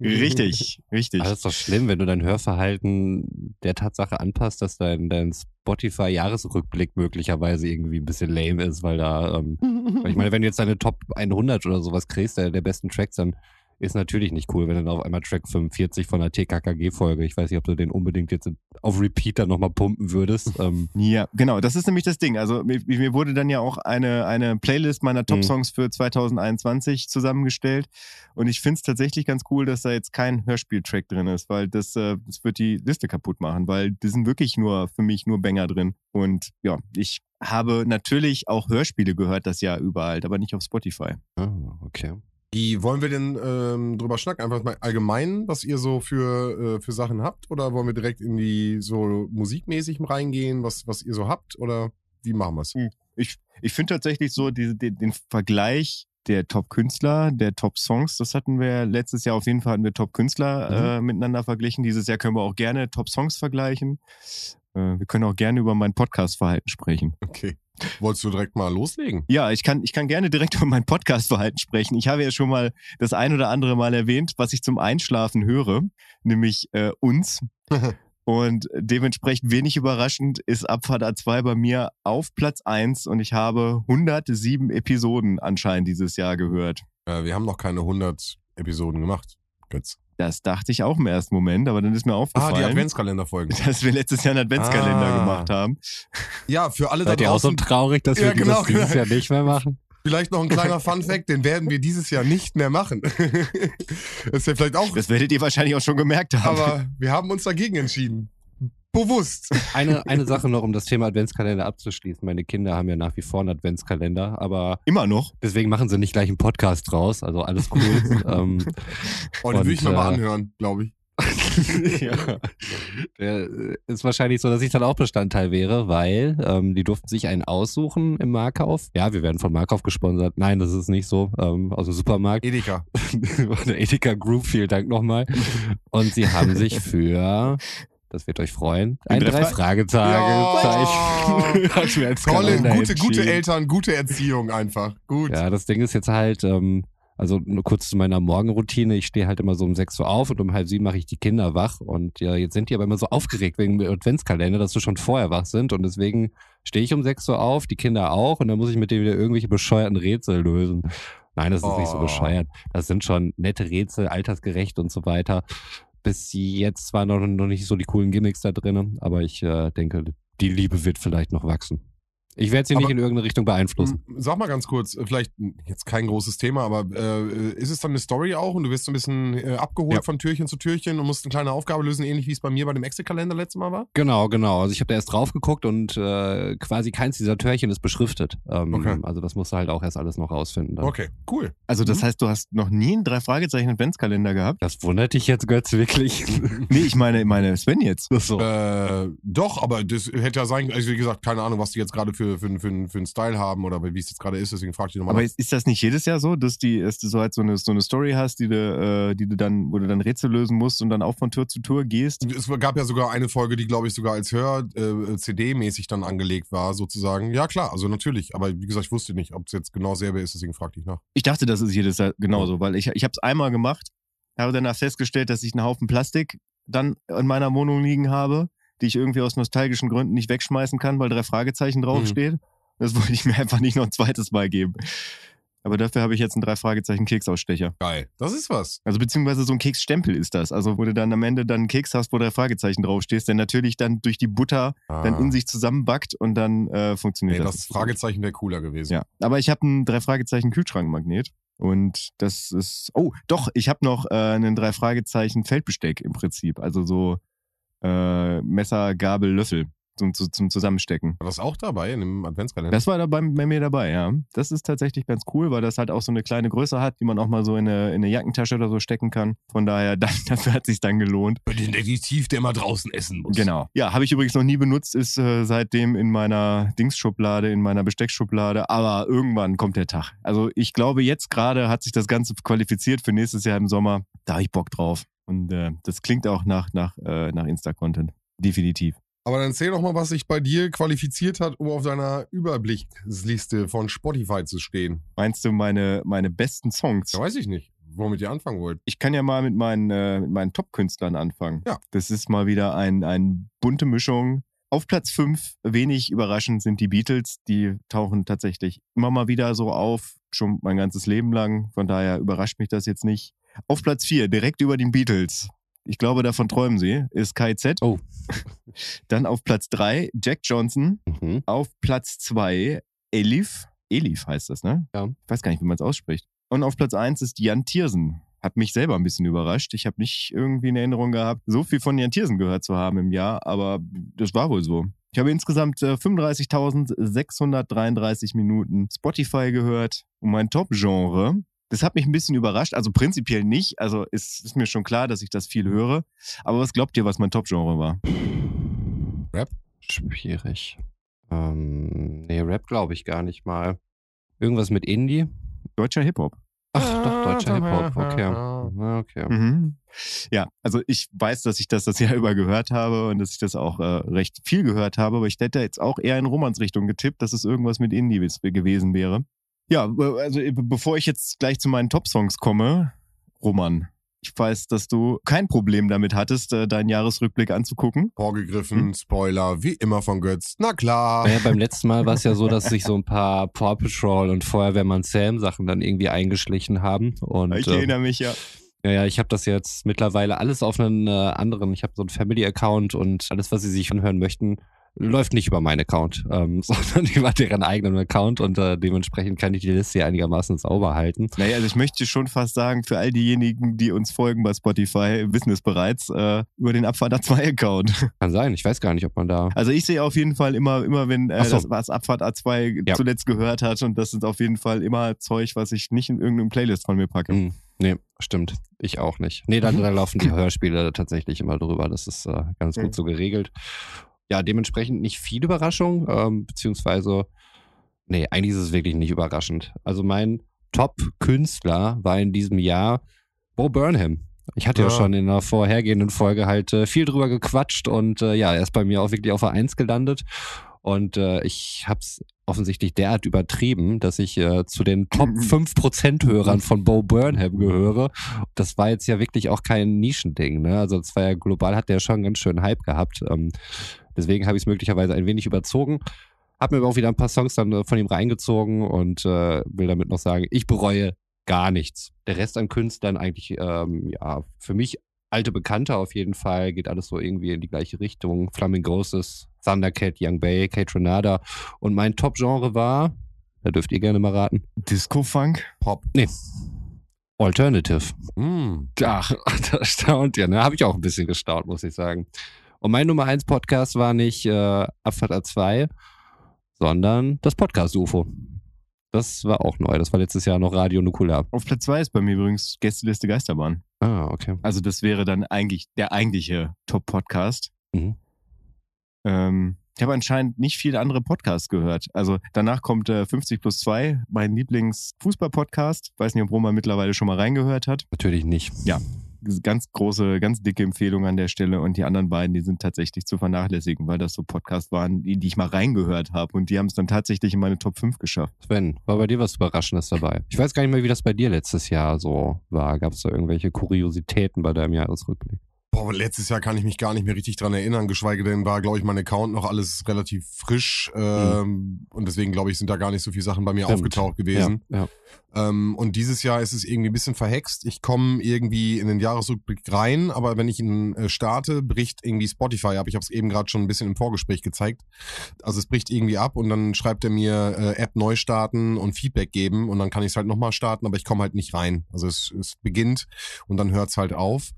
Speaker 1: Richtig, richtig.
Speaker 5: Aber das ist doch schlimm, wenn du dein Hörverhalten der Tatsache anpasst, dass dein, dein Spotify-Jahresrückblick möglicherweise irgendwie ein bisschen lame ist, weil da, ähm, weil ich meine, wenn du jetzt deine Top 100 oder sowas kriegst, der, der besten Tracks, dann ist natürlich nicht cool, wenn dann auf einmal Track 45 von der TKKG-Folge, ich weiß nicht, ob du den unbedingt jetzt auf Repeater nochmal pumpen würdest. Ähm,
Speaker 1: Ja, genau, das ist nämlich das Ding. Also mir, mir wurde dann ja auch eine, eine Playlist meiner
Speaker 5: Mhm.
Speaker 1: Top-Songs für 2021 zusammengestellt. Und ich finde es tatsächlich ganz cool, dass da jetzt kein Hörspiel-Track drin ist, weil das, äh, das wird die Liste kaputt machen, weil die sind wirklich nur für mich nur Banger drin. Und ja, ich habe natürlich auch Hörspiele gehört das Jahr überall, aber nicht auf Spotify.
Speaker 5: ah, okay.
Speaker 6: Wie wollen wir denn ähm, drüber schnacken? Einfach mal allgemein, was ihr so für, äh, für Sachen habt? Oder wollen wir direkt in die so musikmäßig reingehen, was, was ihr so habt? Oder wie machen wir es?
Speaker 1: Ich, ich finde tatsächlich so diese, den, den Vergleich der Top-Künstler, der Top-Songs, das hatten wir letztes Jahr auf jeden Fall hatten wir Top-Künstler äh, miteinander verglichen. Dieses Jahr können wir auch gerne Top-Songs vergleichen. Äh, wir können auch gerne über mein Podcast-Verhalten sprechen.
Speaker 6: Okay. Wolltest du direkt mal loslegen?
Speaker 1: Ja, ich kann, ich kann gerne direkt [LAUGHS] über mein Podcast-Verhalten sprechen. Ich habe ja schon mal das ein oder andere Mal erwähnt, was ich zum Einschlafen höre, nämlich äh, uns. [LAUGHS] Und dementsprechend wenig überraschend ist Abfahrt A2 bei mir auf Platz 1 und ich habe 107 Episoden anscheinend dieses Jahr gehört.
Speaker 6: Äh, wir haben noch keine 100 Episoden gemacht, Götz.
Speaker 1: Das dachte ich auch im ersten Moment, aber dann ist mir
Speaker 6: Ah, die
Speaker 1: aufgefallen,
Speaker 6: Adventskalenderfolgen. [LAUGHS]
Speaker 1: dass wir letztes Jahr einen Adventskalender
Speaker 6: Ah.
Speaker 1: gemacht haben.
Speaker 6: Ja, für alle da
Speaker 5: Seid ihr auch so
Speaker 6: draußen
Speaker 5: traurig, dass
Speaker 6: Ja,
Speaker 5: wir
Speaker 6: genau,
Speaker 5: das dieses
Speaker 6: genau.
Speaker 5: Jahr nicht mehr machen? [LAUGHS]
Speaker 6: vielleicht noch ein kleiner Fun-Fact, den werden wir dieses Jahr nicht mehr machen. [LAUGHS] das ist ja vielleicht auch,
Speaker 1: Das werdet ihr wahrscheinlich auch schon gemerkt haben.
Speaker 6: aber wir haben uns dagegen entschieden. Bewusst.
Speaker 5: Eine, eine Sache noch, um das Thema Adventskalender abzuschließen. Meine Kinder haben ja nach wie vor einen Adventskalender, aber
Speaker 1: Immer noch.
Speaker 5: deswegen machen sie nicht gleich einen Podcast draus. Also alles cool. [LAUGHS] ähm,
Speaker 6: Oh, den will ich mir mal
Speaker 5: äh,
Speaker 6: anhören, glaube ich. [LAUGHS]
Speaker 5: ja. Der äh, ist wahrscheinlich so, dass ich dann auch Bestandteil wäre, weil ähm, die durften sich einen aussuchen im Markauf. Ja, wir werden von Markauf gesponsert. Nein, das ist nicht so. Ähm, aus dem Supermarkt.
Speaker 6: Edeka. [LAUGHS]
Speaker 5: Der Edeka Group, vielen Dank nochmal. Und sie haben sich für, das wird euch freuen, ein
Speaker 1: drei Fra- [LAUGHS]
Speaker 5: als
Speaker 6: Tolle,
Speaker 5: Adventskalender
Speaker 6: gute, gute. Eltern, gute Erziehung einfach. Gut.
Speaker 5: Ja, das Ding ist jetzt halt, ähm, also nur kurz zu meiner Morgenroutine. Ich stehe halt immer so um 6 Uhr auf und um halb sieben mache ich die Kinder wach. Und ja, jetzt sind die aber immer so aufgeregt wegen dem Adventskalender, dass sie schon vorher wach sind. Und deswegen stehe ich um 6 Uhr auf, die Kinder auch. Und dann muss ich mit denen wieder irgendwelche bescheuerten Rätsel lösen. Nein, das ist nicht so
Speaker 6: Oh.
Speaker 5: bescheuert. Das sind schon nette Rätsel, altersgerecht und so weiter. Bis jetzt zwar noch, noch nicht so die coolen Gimmicks da drinnen, aber ich äh, denke, die Liebe wird vielleicht noch wachsen. Ich werde sie nicht
Speaker 6: Aber-
Speaker 5: in irgendeine Richtung beeinflussen.
Speaker 6: Sag mal ganz kurz, vielleicht jetzt kein großes Thema, aber äh, ist es dann eine Story auch und du wirst so ein bisschen äh, abgeholt
Speaker 1: Ja.
Speaker 6: von Türchen zu Türchen und musst eine kleine Aufgabe lösen, ähnlich wie es bei mir bei dem Excel-Kalender letztes Mal war?
Speaker 5: Genau, genau. Also ich habe da erst drauf geguckt und äh, quasi keins dieser Türchen ist beschriftet. Ähm,
Speaker 6: Okay.
Speaker 5: Also das musst du halt auch erst alles noch rausfinden. Dann.
Speaker 6: Okay, cool.
Speaker 1: Also das
Speaker 6: Mhm.
Speaker 1: heißt, du hast noch nie einen drei Fragezeichen Adventskalender gehabt?
Speaker 5: Das wundert dich jetzt, Götz, wirklich? [LAUGHS]
Speaker 1: Nee, ich meine, meine Sven jetzt.
Speaker 5: so.
Speaker 6: Äh, doch, aber das hätte ja sein also wie gesagt, keine Ahnung, was die jetzt gerade für, für, für, für einen Style haben oder wie es jetzt gerade ist, deswegen frag ich nochmal.
Speaker 1: Aber ist, ist das nicht jedes Jahr so, dass, die, dass du so halt so eine, so eine Story hast, die du, äh, die du dann, wo du dann Rätsel lösen musst und dann auch von Tür zu Tür gehst?
Speaker 6: Es gab ja sogar eine Folge, die, glaube ich, sogar als Hör-CD-mäßig dann angelegt war, sozusagen. Ja, klar, also natürlich. Aber wie gesagt, ich wusste nicht, ob es jetzt genau selber ist, deswegen fragte ich nach.
Speaker 1: Ich dachte, das ist jedes Jahr genauso, weil ich, ich habe es einmal gemacht, habe danach festgestellt, dass ich einen Haufen Plastik dann in meiner Wohnung liegen habe, die ich irgendwie aus nostalgischen Gründen nicht wegschmeißen kann, weil drei Fragezeichen draufsteht. Das wollte ich mir [LAUGHS] einfach nicht noch ein zweites Mal geben. Aber dafür habe ich jetzt einen drei Fragezeichen Keksausstecher.
Speaker 6: Geil. Das ist was.
Speaker 1: Also beziehungsweise so ein Keksstempel ist das. Also wo du dann am Ende dann einen Keks hast, wo drei Fragezeichen draufstehst, der natürlich dann durch die Butter dann
Speaker 6: Ah.
Speaker 1: in sich zusammenbackt und dann äh, funktioniert
Speaker 6: Nee,
Speaker 1: das.
Speaker 6: das Fragezeichen wäre cooler gewesen.
Speaker 1: Ja, aber ich habe einen drei Fragezeichen Kühlschrankmagnet und das ist oh doch, ich habe noch äh, einen drei Fragezeichen Feldbesteck im Prinzip, also so äh, Messer, Gabel, Löffel zum, zum, Zusammenstecken.
Speaker 6: War das auch dabei in dem Adventskalender?
Speaker 1: Das war da bei, bei mir dabei, ja. Das ist tatsächlich ganz cool, weil das halt auch so eine kleine Größe hat, die man auch mal so in eine, in eine Jackentasche oder so stecken kann. Von daher, [LAUGHS] dann, dafür hat sich dann gelohnt.
Speaker 6: Für den Detektiv, der mal draußen essen muss.
Speaker 1: Genau. Ja, habe ich übrigens noch nie benutzt, ist äh, seitdem in meiner Dingsschublade, in meiner Besteckschublade. Aber irgendwann kommt der Tag. Also ich glaube, jetzt gerade hat sich das Ganze qualifiziert für nächstes Jahr im Sommer. Da habe ich Bock drauf. Und äh, das klingt auch nach, nach, äh, nach Insta-Content. Definitiv.
Speaker 6: Aber dann erzähl doch mal, was sich bei dir qualifiziert hat, um auf deiner Überblickliste von Spotify zu stehen.
Speaker 1: Meinst du meine, meine besten Songs?
Speaker 6: Da weiß ich nicht, womit ihr anfangen wollt.
Speaker 1: Ich kann ja mal mit meinen, äh, mit meinen Top-Künstlern anfangen.
Speaker 6: Ja.
Speaker 1: Das ist mal wieder ein, ein bunte Mischung. Auf Platz 5, wenig überraschend, sind die Beatles. Die tauchen tatsächlich immer mal wieder so auf, schon mein ganzes Leben lang. Von daher überrascht mich das jetzt nicht. Auf Platz 4, direkt über den Beatles. Ich glaube, davon träumen sie, ist KZ.
Speaker 5: Oh. [LAUGHS]
Speaker 1: Dann auf Platz 3, Jack Johnson.
Speaker 5: Mhm.
Speaker 1: Auf Platz 2, Elif. Elif heißt das, ne?
Speaker 5: Ja.
Speaker 1: Ich weiß gar nicht, wie man es ausspricht. Und auf Platz 1 ist Jan Tiersen. Hat mich selber ein bisschen überrascht. Ich habe nicht irgendwie in Erinnerung gehabt, so viel von Jan Tiersen gehört zu haben im Jahr, aber das war wohl so. Ich habe insgesamt äh, 35.633 Minuten Spotify gehört und mein Top-Genre. Das hat mich ein bisschen überrascht, also prinzipiell nicht. Also es ist mir schon klar, dass ich das viel höre. Aber was glaubt ihr, was mein Top-Genre war?
Speaker 5: Schwierig. Ähm, nee, Rap glaube ich gar nicht mal. Irgendwas mit Indie?
Speaker 1: Deutscher Hip-Hop.
Speaker 5: Ach, doch, deutscher Hip-Hop. Okay. Okay.
Speaker 1: Mhm. Ja, also ich weiß, dass ich das das Jahr [LAUGHS] über gehört habe und dass ich das auch äh, recht viel gehört habe, aber ich hätte jetzt auch eher in Romans Richtung getippt, dass es irgendwas mit Indie gewesen wäre. Ja, äh, also äh, bevor ich jetzt gleich zu meinen Top-Songs komme, Roman, ich weiß, dass du kein Problem damit hattest, äh, deinen Jahresrückblick anzugucken.
Speaker 6: Vorgegriffen,
Speaker 1: Hm?
Speaker 6: Spoiler, wie immer von Götz. Na klar.
Speaker 5: Naja, beim letzten Mal war es ja so, dass [LAUGHS] sich so ein paar Paw Patrol und Feuerwehrmann Sam Sachen dann irgendwie eingeschlichen haben. Und,
Speaker 1: Ich
Speaker 5: äh,
Speaker 1: erinnere mich ja.
Speaker 5: Ja, ja, ich habe das jetzt mittlerweile alles auf einen äh, anderen. Ich habe so einen Family-Account und alles, was sie sich anhören möchten, läuft nicht über meinen Account, ähm, [LAUGHS] sondern über deren eigenen Account und äh, dementsprechend kann ich die Liste hier einigermaßen sauber halten.
Speaker 1: Naja, also ich möchte schon fast sagen, für all diejenigen, die uns folgen bei Spotify, wissen es bereits, äh, über den Abfahrt A2-Account. [LAUGHS]
Speaker 5: Kann sein, ich weiß gar nicht, ob man da.
Speaker 1: Also ich sehe auf jeden Fall immer, immer wenn äh,
Speaker 5: so.
Speaker 1: das was Abfahrt A2
Speaker 5: Ja.
Speaker 1: zuletzt gehört hat und das ist auf jeden Fall immer Zeug, was ich nicht in irgendeinem Playlist von mir packe.
Speaker 5: Hm, nee, stimmt. Ich auch nicht. Nee, da, da laufen die [LAUGHS] Hörspiele tatsächlich immer drüber. Das ist äh, ganz
Speaker 1: Mhm.
Speaker 5: gut so geregelt. Ja, dementsprechend nicht viel Überraschung, ähm, beziehungsweise, nee, eigentlich ist es wirklich nicht überraschend. Also mein Top-Künstler war in diesem Jahr Bo Burnham. Ich hatte ja,
Speaker 6: Ja.
Speaker 5: schon in einer vorhergehenden Folge halt äh, viel drüber gequatscht und äh, ja, er ist bei mir auch wirklich auf der Eins gelandet. Und äh, ich hab's offensichtlich derart übertrieben, dass ich äh, zu den Top 5% Hörern von Bo Burnham gehöre. Das war jetzt ja wirklich auch kein Nischending. Ne? Also das war ja global, hat der schon einen ganz schön Hype gehabt. Ähm, deswegen habe ich es möglicherweise ein wenig überzogen. Hab mir aber auch wieder ein paar Songs dann äh, von ihm reingezogen und äh, will damit noch sagen, ich bereue gar nichts. Der Rest an Künstlern eigentlich, ähm, ja, für mich alte Bekannte auf jeden Fall, geht alles so irgendwie in die gleiche Richtung. Flamingoses, Thundercat, Young Bay, Kate Renada. Und mein Top-Genre war, da dürft ihr gerne mal raten,
Speaker 1: Disco-Funk?
Speaker 6: Pop.
Speaker 5: Alternative.
Speaker 6: Mm.
Speaker 5: Ach, [LAUGHS] da staunt ihr, ne? Habe ich auch ein bisschen gestaunt, muss ich sagen. Und mein Nummer 1 Podcast war nicht äh, Abfahrt A2, sondern das Podcast UFO. Das war auch neu. Das war letztes Jahr noch Radio Nukular.
Speaker 1: Auf Platz 2 ist bei mir übrigens Gästeliste Geisterbahn.
Speaker 5: Ah, okay.
Speaker 1: Also das wäre dann eigentlich der eigentliche Top-Podcast.
Speaker 5: Mhm.
Speaker 1: Ähm, ich habe anscheinend nicht viele andere Podcasts gehört. Also danach kommt äh, 50 plus 2, mein Lieblings-Fußball-Podcast. Weiß nicht, ob Roman mittlerweile schon mal reingehört hat.
Speaker 5: Natürlich nicht.
Speaker 1: Ganz große, ganz dicke Empfehlung an der Stelle. Und die anderen beiden, die sind tatsächlich zu vernachlässigen, weil das so Podcasts waren, die, die ich mal reingehört habe. Und die haben es dann tatsächlich in meine Top 5 geschafft.
Speaker 5: Sven, war bei dir was Überraschendes dabei? Ich weiß gar nicht mehr, wie das bei dir letztes Jahr so war. Gab es da irgendwelche Kuriositäten bei deinem Jahresrückblick?
Speaker 6: Boah, letztes Jahr kann ich mich gar nicht mehr richtig dran erinnern, geschweige denn war, glaube ich, mein Account noch alles relativ frisch ähm, und deswegen, glaube ich, sind da gar nicht so viele Sachen bei mir
Speaker 5: Stimmt.
Speaker 6: aufgetaucht gewesen.
Speaker 5: Ja,
Speaker 6: Ähm, und dieses Jahr ist es irgendwie ein bisschen verhext. Ich komme irgendwie in den Jahresrückblick rein, aber wenn ich ihn äh, starte, bricht irgendwie Spotify ab. Ich habe es eben gerade schon ein bisschen im Vorgespräch gezeigt. Also es bricht irgendwie ab und dann schreibt er mir äh, App neu starten und Feedback geben und dann kann ich es halt nochmal starten, aber ich komme halt nicht rein. Also es, es beginnt und dann hört es halt auf.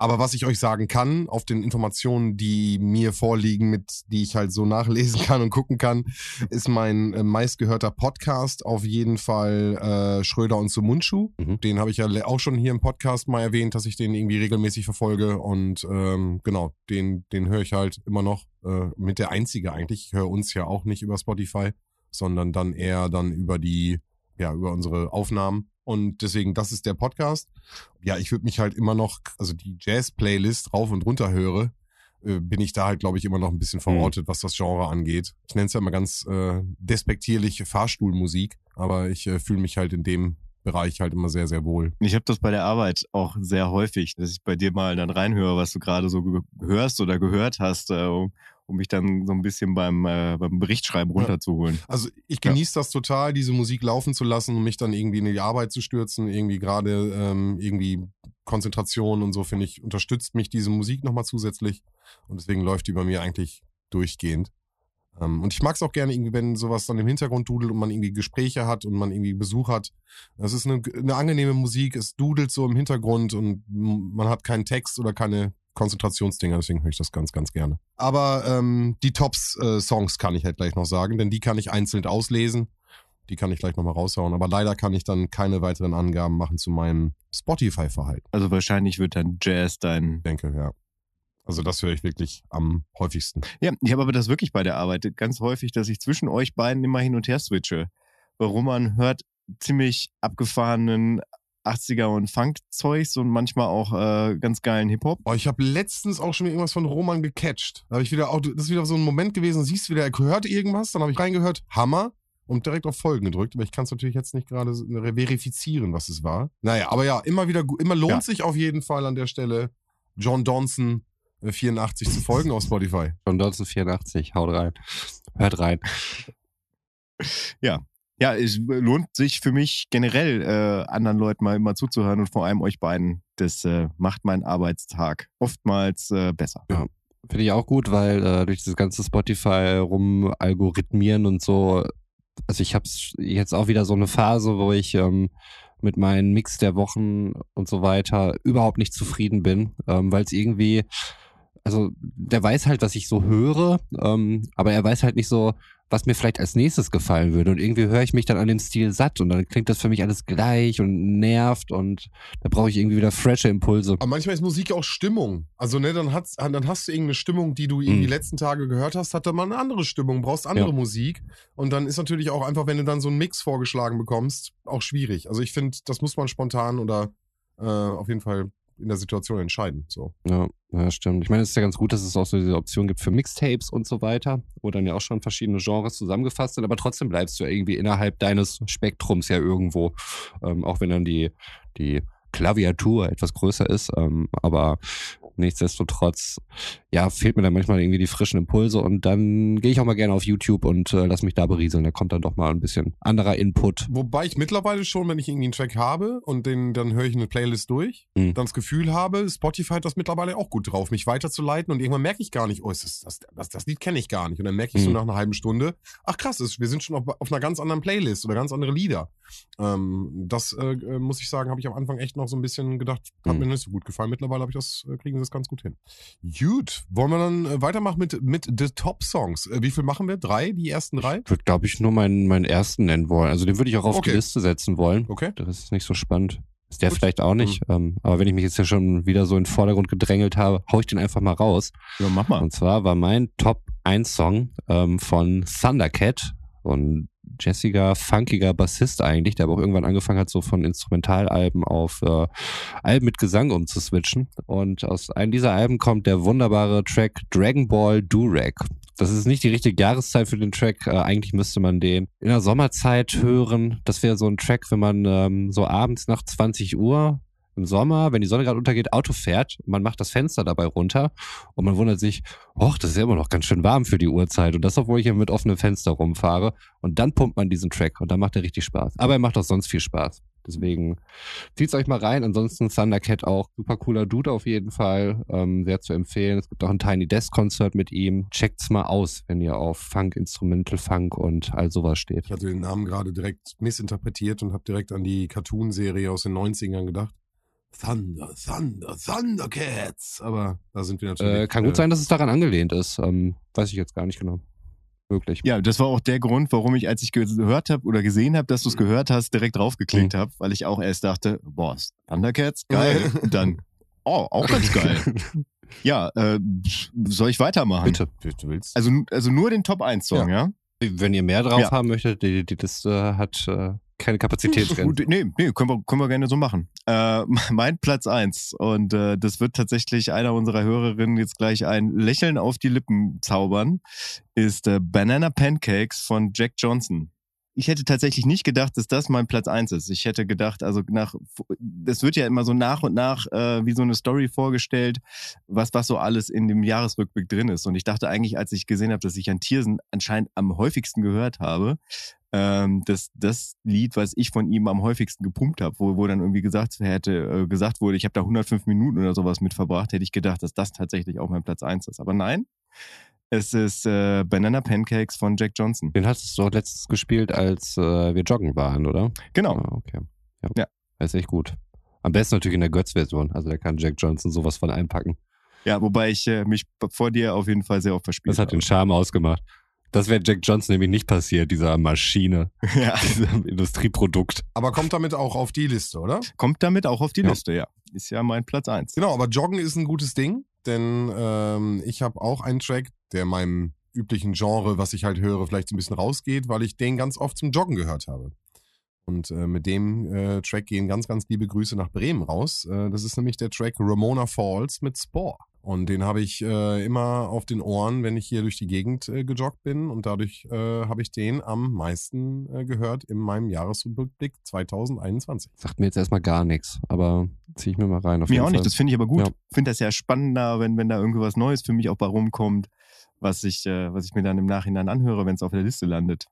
Speaker 6: Aber was ich euch sagen kann, auf den Informationen, die mir vorliegen, mit die ich halt so nachlesen [LAUGHS] kann und gucken kann, ist mein äh, meistgehörter Podcast auf jeden Fall äh, Schröder und Sumunchu.
Speaker 5: Mhm.
Speaker 6: Den habe ich ja auch schon hier im Podcast mal erwähnt, dass ich den irgendwie regelmäßig verfolge. Und ähm, genau, den, den höre ich halt immer noch äh, mit der einzige eigentlich. Ich höre uns ja auch nicht über Spotify, sondern dann eher dann über die, ja, über unsere Aufnahmen. Und deswegen, das ist der Podcast. Ja, ich würde mich halt immer noch, also die Jazz-Playlist rauf und runter höre, äh, bin ich da halt, glaube ich, immer noch ein bisschen verortet, was das Genre angeht. Ich nenne es ja immer ganz äh, despektierlich Fahrstuhlmusik, aber ich äh, fühle mich halt in dem Bereich halt immer sehr, sehr wohl.
Speaker 1: Ich habe das bei der Arbeit auch sehr häufig, dass ich bei dir mal dann reinhöre, was du gerade so hörst oder gehört hast, äh, um, um mich dann so ein bisschen beim, äh, beim Berichtschreiben runterzuholen.
Speaker 6: Also ich genieße das total, diese Musik laufen zu lassen und mich dann irgendwie in die Arbeit zu stürzen. Irgendwie gerade ähm, irgendwie Konzentration und so, finde ich, unterstützt mich diese Musik nochmal zusätzlich. Und deswegen läuft die bei mir eigentlich durchgehend. Ähm, und ich mag es auch gerne, irgendwie, wenn sowas dann im Hintergrund dudelt und man irgendwie Gespräche hat und man irgendwie Besuch hat. Das ist eine, eine angenehme Musik, es dudelt so im Hintergrund und man hat keinen Text oder keine Konzentrationsdinger, deswegen höre ich das ganz, ganz gerne. Aber ähm, die Tops-Songs kann ich halt gleich noch sagen, denn die kann ich einzeln auslesen. Die kann ich gleich nochmal raushauen. Aber leider kann ich dann keine weiteren Angaben machen zu meinem Spotify-Verhalten.
Speaker 1: Also wahrscheinlich wird dann Jazz dein.
Speaker 6: Ich denke, ja. Also das höre ich wirklich am häufigsten.
Speaker 1: Ja, ich habe aber das wirklich bei der Arbeit ganz häufig, dass ich zwischen euch beiden immer hin und her switche. Warum man hört ziemlich abgefahrenen 80er und Funk-Zeugs und manchmal auch äh, ganz geilen Hip-Hop.
Speaker 6: Oh, ich habe letztens auch schon irgendwas von Roman gecatcht. Da habe ich wieder auch, das ist wieder so ein Moment gewesen, siehst wieder, er hört irgendwas, dann habe ich reingehört, Hammer und direkt auf Folgen gedrückt, aber ich kann es natürlich jetzt nicht gerade verifizieren, was es war. Naja, aber ja, immer wieder, immer lohnt ja. sich auf jeden Fall an der Stelle, John Donson 84 äh, zu folgen auf Spotify.
Speaker 5: John Donson 84, haut rein. Hört rein.
Speaker 1: Ja, ja, es lohnt sich für mich generell äh, anderen Leuten mal immer zuzuhören und vor allem euch beiden. Das äh, macht meinen Arbeitstag oftmals äh, besser.
Speaker 5: Ja. Finde ich auch gut, weil äh, durch das ganze Spotify rum Algorithmieren und so, also ich habe jetzt auch wieder so eine Phase, wo ich ähm, mit meinen Mix der Wochen und so weiter überhaupt nicht zufrieden bin, ähm, weil es irgendwie, also der weiß halt, was ich so höre, ähm, aber er weiß halt nicht so, was mir vielleicht als nächstes gefallen würde. Und irgendwie höre ich mich dann an dem Stil satt und dann klingt das für mich alles gleich und nervt und da brauche ich irgendwie wieder frische Impulse.
Speaker 6: Aber manchmal ist Musik auch Stimmung. Also, ne, dann, hast, dann hast du irgendeine Stimmung, die du irgendwie mhm. die letzten Tage gehört hast, hat dann mal eine andere Stimmung, brauchst andere ja. Musik. Und dann ist natürlich auch einfach, wenn du dann so einen Mix vorgeschlagen bekommst, auch schwierig. Also ich finde, das muss man spontan oder äh, auf jeden Fall in der Situation entscheiden. So.
Speaker 5: Ja, ja, stimmt. Ich meine, es ist ja ganz gut, dass es auch so diese Option gibt für Mixtapes und so weiter, wo dann ja auch schon verschiedene Genres zusammengefasst sind, aber trotzdem bleibst du irgendwie innerhalb deines Spektrums ja irgendwo, ähm, auch wenn dann die, die Klaviatur etwas größer ist. Ähm, aber nichtsdestotrotz, ja, fehlt mir dann manchmal irgendwie die frischen Impulse und dann gehe ich auch mal gerne auf YouTube und äh, lass mich da berieseln. Da kommt dann doch mal ein bisschen anderer Input.
Speaker 6: Wobei ich mittlerweile schon, wenn ich irgendwie einen Track habe und den, dann höre ich eine Playlist durch, mhm. dann das Gefühl habe, Spotify hat das mittlerweile auch gut drauf, mich weiterzuleiten und irgendwann merke ich gar nicht, oh, das, das, das, das Lied kenne ich gar nicht. Und dann merke ich mhm. so nach einer halben Stunde, ach krass, wir sind schon auf, auf einer ganz anderen Playlist oder ganz andere Lieder. Ähm, das äh, äh muss ich sagen, habe ich am Anfang echt noch so ein bisschen gedacht, hat mhm. mir nicht so gut gefallen. Mittlerweile habe ich das, äh, kriegen sie das ganz gut hin. Gut, wollen wir dann äh, weitermachen mit, mit The Top Songs? Wie viel machen wir? Drei? Die ersten drei?
Speaker 5: Ich würde, glaube ich, nur meinen, meinen ersten nennen wollen. Also den würde ich auch auf
Speaker 6: okay.
Speaker 5: die Liste setzen wollen.
Speaker 6: Okay.
Speaker 5: Das ist nicht so spannend. Ist der Gut. vielleicht auch nicht. Mhm. Ähm, aber wenn ich mich jetzt ja schon wieder so in den Vordergrund gedrängelt habe, hau ich den einfach mal raus.
Speaker 1: Ja, mach mal.
Speaker 5: Und zwar war mein Top 1 Song ähm, von Thundercat und jessiger, funkiger Bassist eigentlich, der aber auch irgendwann angefangen hat, so von Instrumentalalben auf äh, Alben mit Gesang umzuswitchen. Und aus einem dieser Alben kommt der wunderbare Track Dragon Ball Durag. Das ist nicht die richtige Jahreszeit für den Track. Äh, eigentlich müsste man den in der Sommerzeit hören. Das wäre so ein Track, wenn man ähm, so abends nach 20 Uhr im Sommer, wenn die Sonne gerade untergeht, Auto fährt, man macht das Fenster dabei runter und man wundert sich, och, das ist ja immer noch ganz schön warm für die Uhrzeit. Und das, obwohl ich hier mit offenem Fenster rumfahre. Und dann pumpt man diesen Track und dann macht er richtig Spaß. Aber er macht auch sonst viel Spaß. Deswegen zieht's euch mal rein. Ansonsten Thundercat auch super cooler Dude auf jeden Fall. Ähm, sehr zu empfehlen. Es gibt auch ein Tiny Desk Konzert mit ihm. Checkt's mal aus, wenn ihr auf Funk, Instrumental Funk und all sowas steht.
Speaker 6: Ich hatte den Namen gerade direkt missinterpretiert und habe direkt an die Cartoon-Serie aus den 90ern gedacht. Thunder, Thunder, Thundercats. Aber da sind wir natürlich.
Speaker 5: Äh, kann gut äh, sein, dass es daran angelehnt ist. Ähm, weiß ich jetzt gar nicht genau. Wirklich.
Speaker 1: Ja, das war auch der Grund, warum ich, als ich gehört habe oder gesehen habe, dass du es gehört hast, direkt draufgeklickt mhm. habe, weil ich auch erst dachte, boah, Thundercats, geil. [LAUGHS] Und dann, oh, auch ganz geil. [LAUGHS] ja, äh, soll ich weitermachen?
Speaker 5: Bitte.
Speaker 1: Du willst. Also, also nur den Top 1 Song, ja?
Speaker 5: ja? Wenn ihr mehr drauf ja. haben möchtet, die, die Liste hat äh, keine Kapazität
Speaker 1: Nee, nee können, wir, können wir gerne so machen. Äh, [LAUGHS] mein Platz eins und äh, das wird tatsächlich einer unserer Hörerinnen jetzt gleich ein Lächeln auf die Lippen zaubern, ist äh, Banana Pancakes von Jack Johnson. Ich hätte tatsächlich nicht gedacht, dass das mein Platz eins ist. Ich hätte gedacht, also nach, das wird ja immer so nach und nach äh, wie so eine Story vorgestellt, was, was so alles in dem Jahresrückblick drin ist. Und ich dachte eigentlich, als ich gesehen habe, dass ich an Tiersen anscheinend am häufigsten gehört habe, ähm, dass das Lied, was ich von ihm am häufigsten gepumpt habe, wo, wo dann irgendwie gesagt hätte, äh, gesagt wurde, ich habe da 105 Minuten oder sowas mit verbracht, hätte ich gedacht, dass das tatsächlich auch mein Platz eins ist. Aber nein, es ist äh, Banana Pancakes von Jack Johnson.
Speaker 5: Den hattest du doch letztens gespielt, als äh, wir joggen waren, oder?
Speaker 1: Genau.
Speaker 5: Ah, okay. Ja.
Speaker 1: Ja.
Speaker 5: Das ist echt gut. Am besten natürlich in der Götz-Version. Also da kann Jack Johnson sowas von einpacken.
Speaker 1: Ja, wobei ich äh, mich vor dir auf jeden Fall sehr oft verspielt
Speaker 5: Das hat den
Speaker 1: habe.
Speaker 5: Charme ausgemacht. Das wäre Jack Johnson nämlich nicht passiert, dieser Maschine, [LAUGHS]
Speaker 1: Ja. [LAUGHS]
Speaker 5: diesem Industrieprodukt.
Speaker 6: Aber kommt damit auch auf die Liste, oder?
Speaker 1: Kommt damit auch auf die
Speaker 5: Ja.
Speaker 1: Liste, ja. Ist ja mein Platz eins.
Speaker 6: Genau, aber Joggen ist ein gutes Ding, denn ähm, ich habe auch einen Track, der meinem üblichen Genre, was ich halt höre, vielleicht so ein bisschen rausgeht, weil ich den ganz oft zum Joggen gehört habe. Und äh, mit dem äh, Track gehen ganz, ganz liebe Grüße nach Bremen raus. Äh, das ist nämlich der Track Ramona Falls mit Spore. Und den habe ich äh, immer auf den Ohren, wenn ich hier durch die Gegend äh, gejoggt bin. Und dadurch äh, habe ich den am meisten äh, gehört in meinem Jahresrückblick 2021.
Speaker 5: Sagt mir jetzt erstmal gar nichts, aber ziehe ich mir mal rein. Auf
Speaker 1: Mir
Speaker 5: jeden
Speaker 1: auch
Speaker 5: Fall.
Speaker 1: nicht, das finde ich aber gut.
Speaker 5: Ja.
Speaker 1: Finde das ja spannender, wenn, wenn da irgendwas Neues für mich auch bei rumkommt, was ich, äh, was ich mir dann im Nachhinein anhöre, wenn es auf der Liste landet.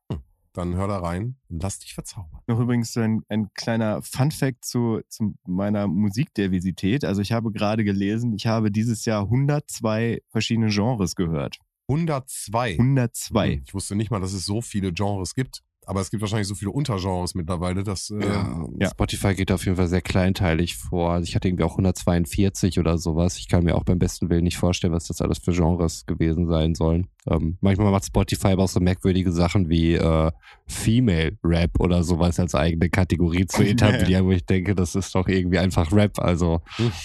Speaker 6: Dann hör da rein und lass dich verzaubern.
Speaker 1: Noch übrigens ein, ein kleiner Fun-Fact zu, zu meiner Musikdiversität. Also ich habe gerade gelesen, ich habe dieses Jahr 102 verschiedene Genres gehört.
Speaker 6: 102.
Speaker 1: 102.
Speaker 6: Hm, Ich wusste nicht mal, dass es so viele Genres gibt. Aber es gibt wahrscheinlich so viele Untergenres mittlerweile, dass. Äh,
Speaker 5: Ja,
Speaker 1: Ja.
Speaker 5: Spotify geht auf jeden Fall sehr kleinteilig vor. Also ich hatte irgendwie auch 142 oder sowas. Ich kann mir auch beim besten Willen nicht vorstellen, was das alles für Genres gewesen sein sollen. Ähm, manchmal macht Spotify aber auch so merkwürdige Sachen wie äh, Female Rap oder sowas als eigene Kategorie zu [LAUGHS] etablieren, wo ich denke, das ist doch irgendwie einfach Rap. Also,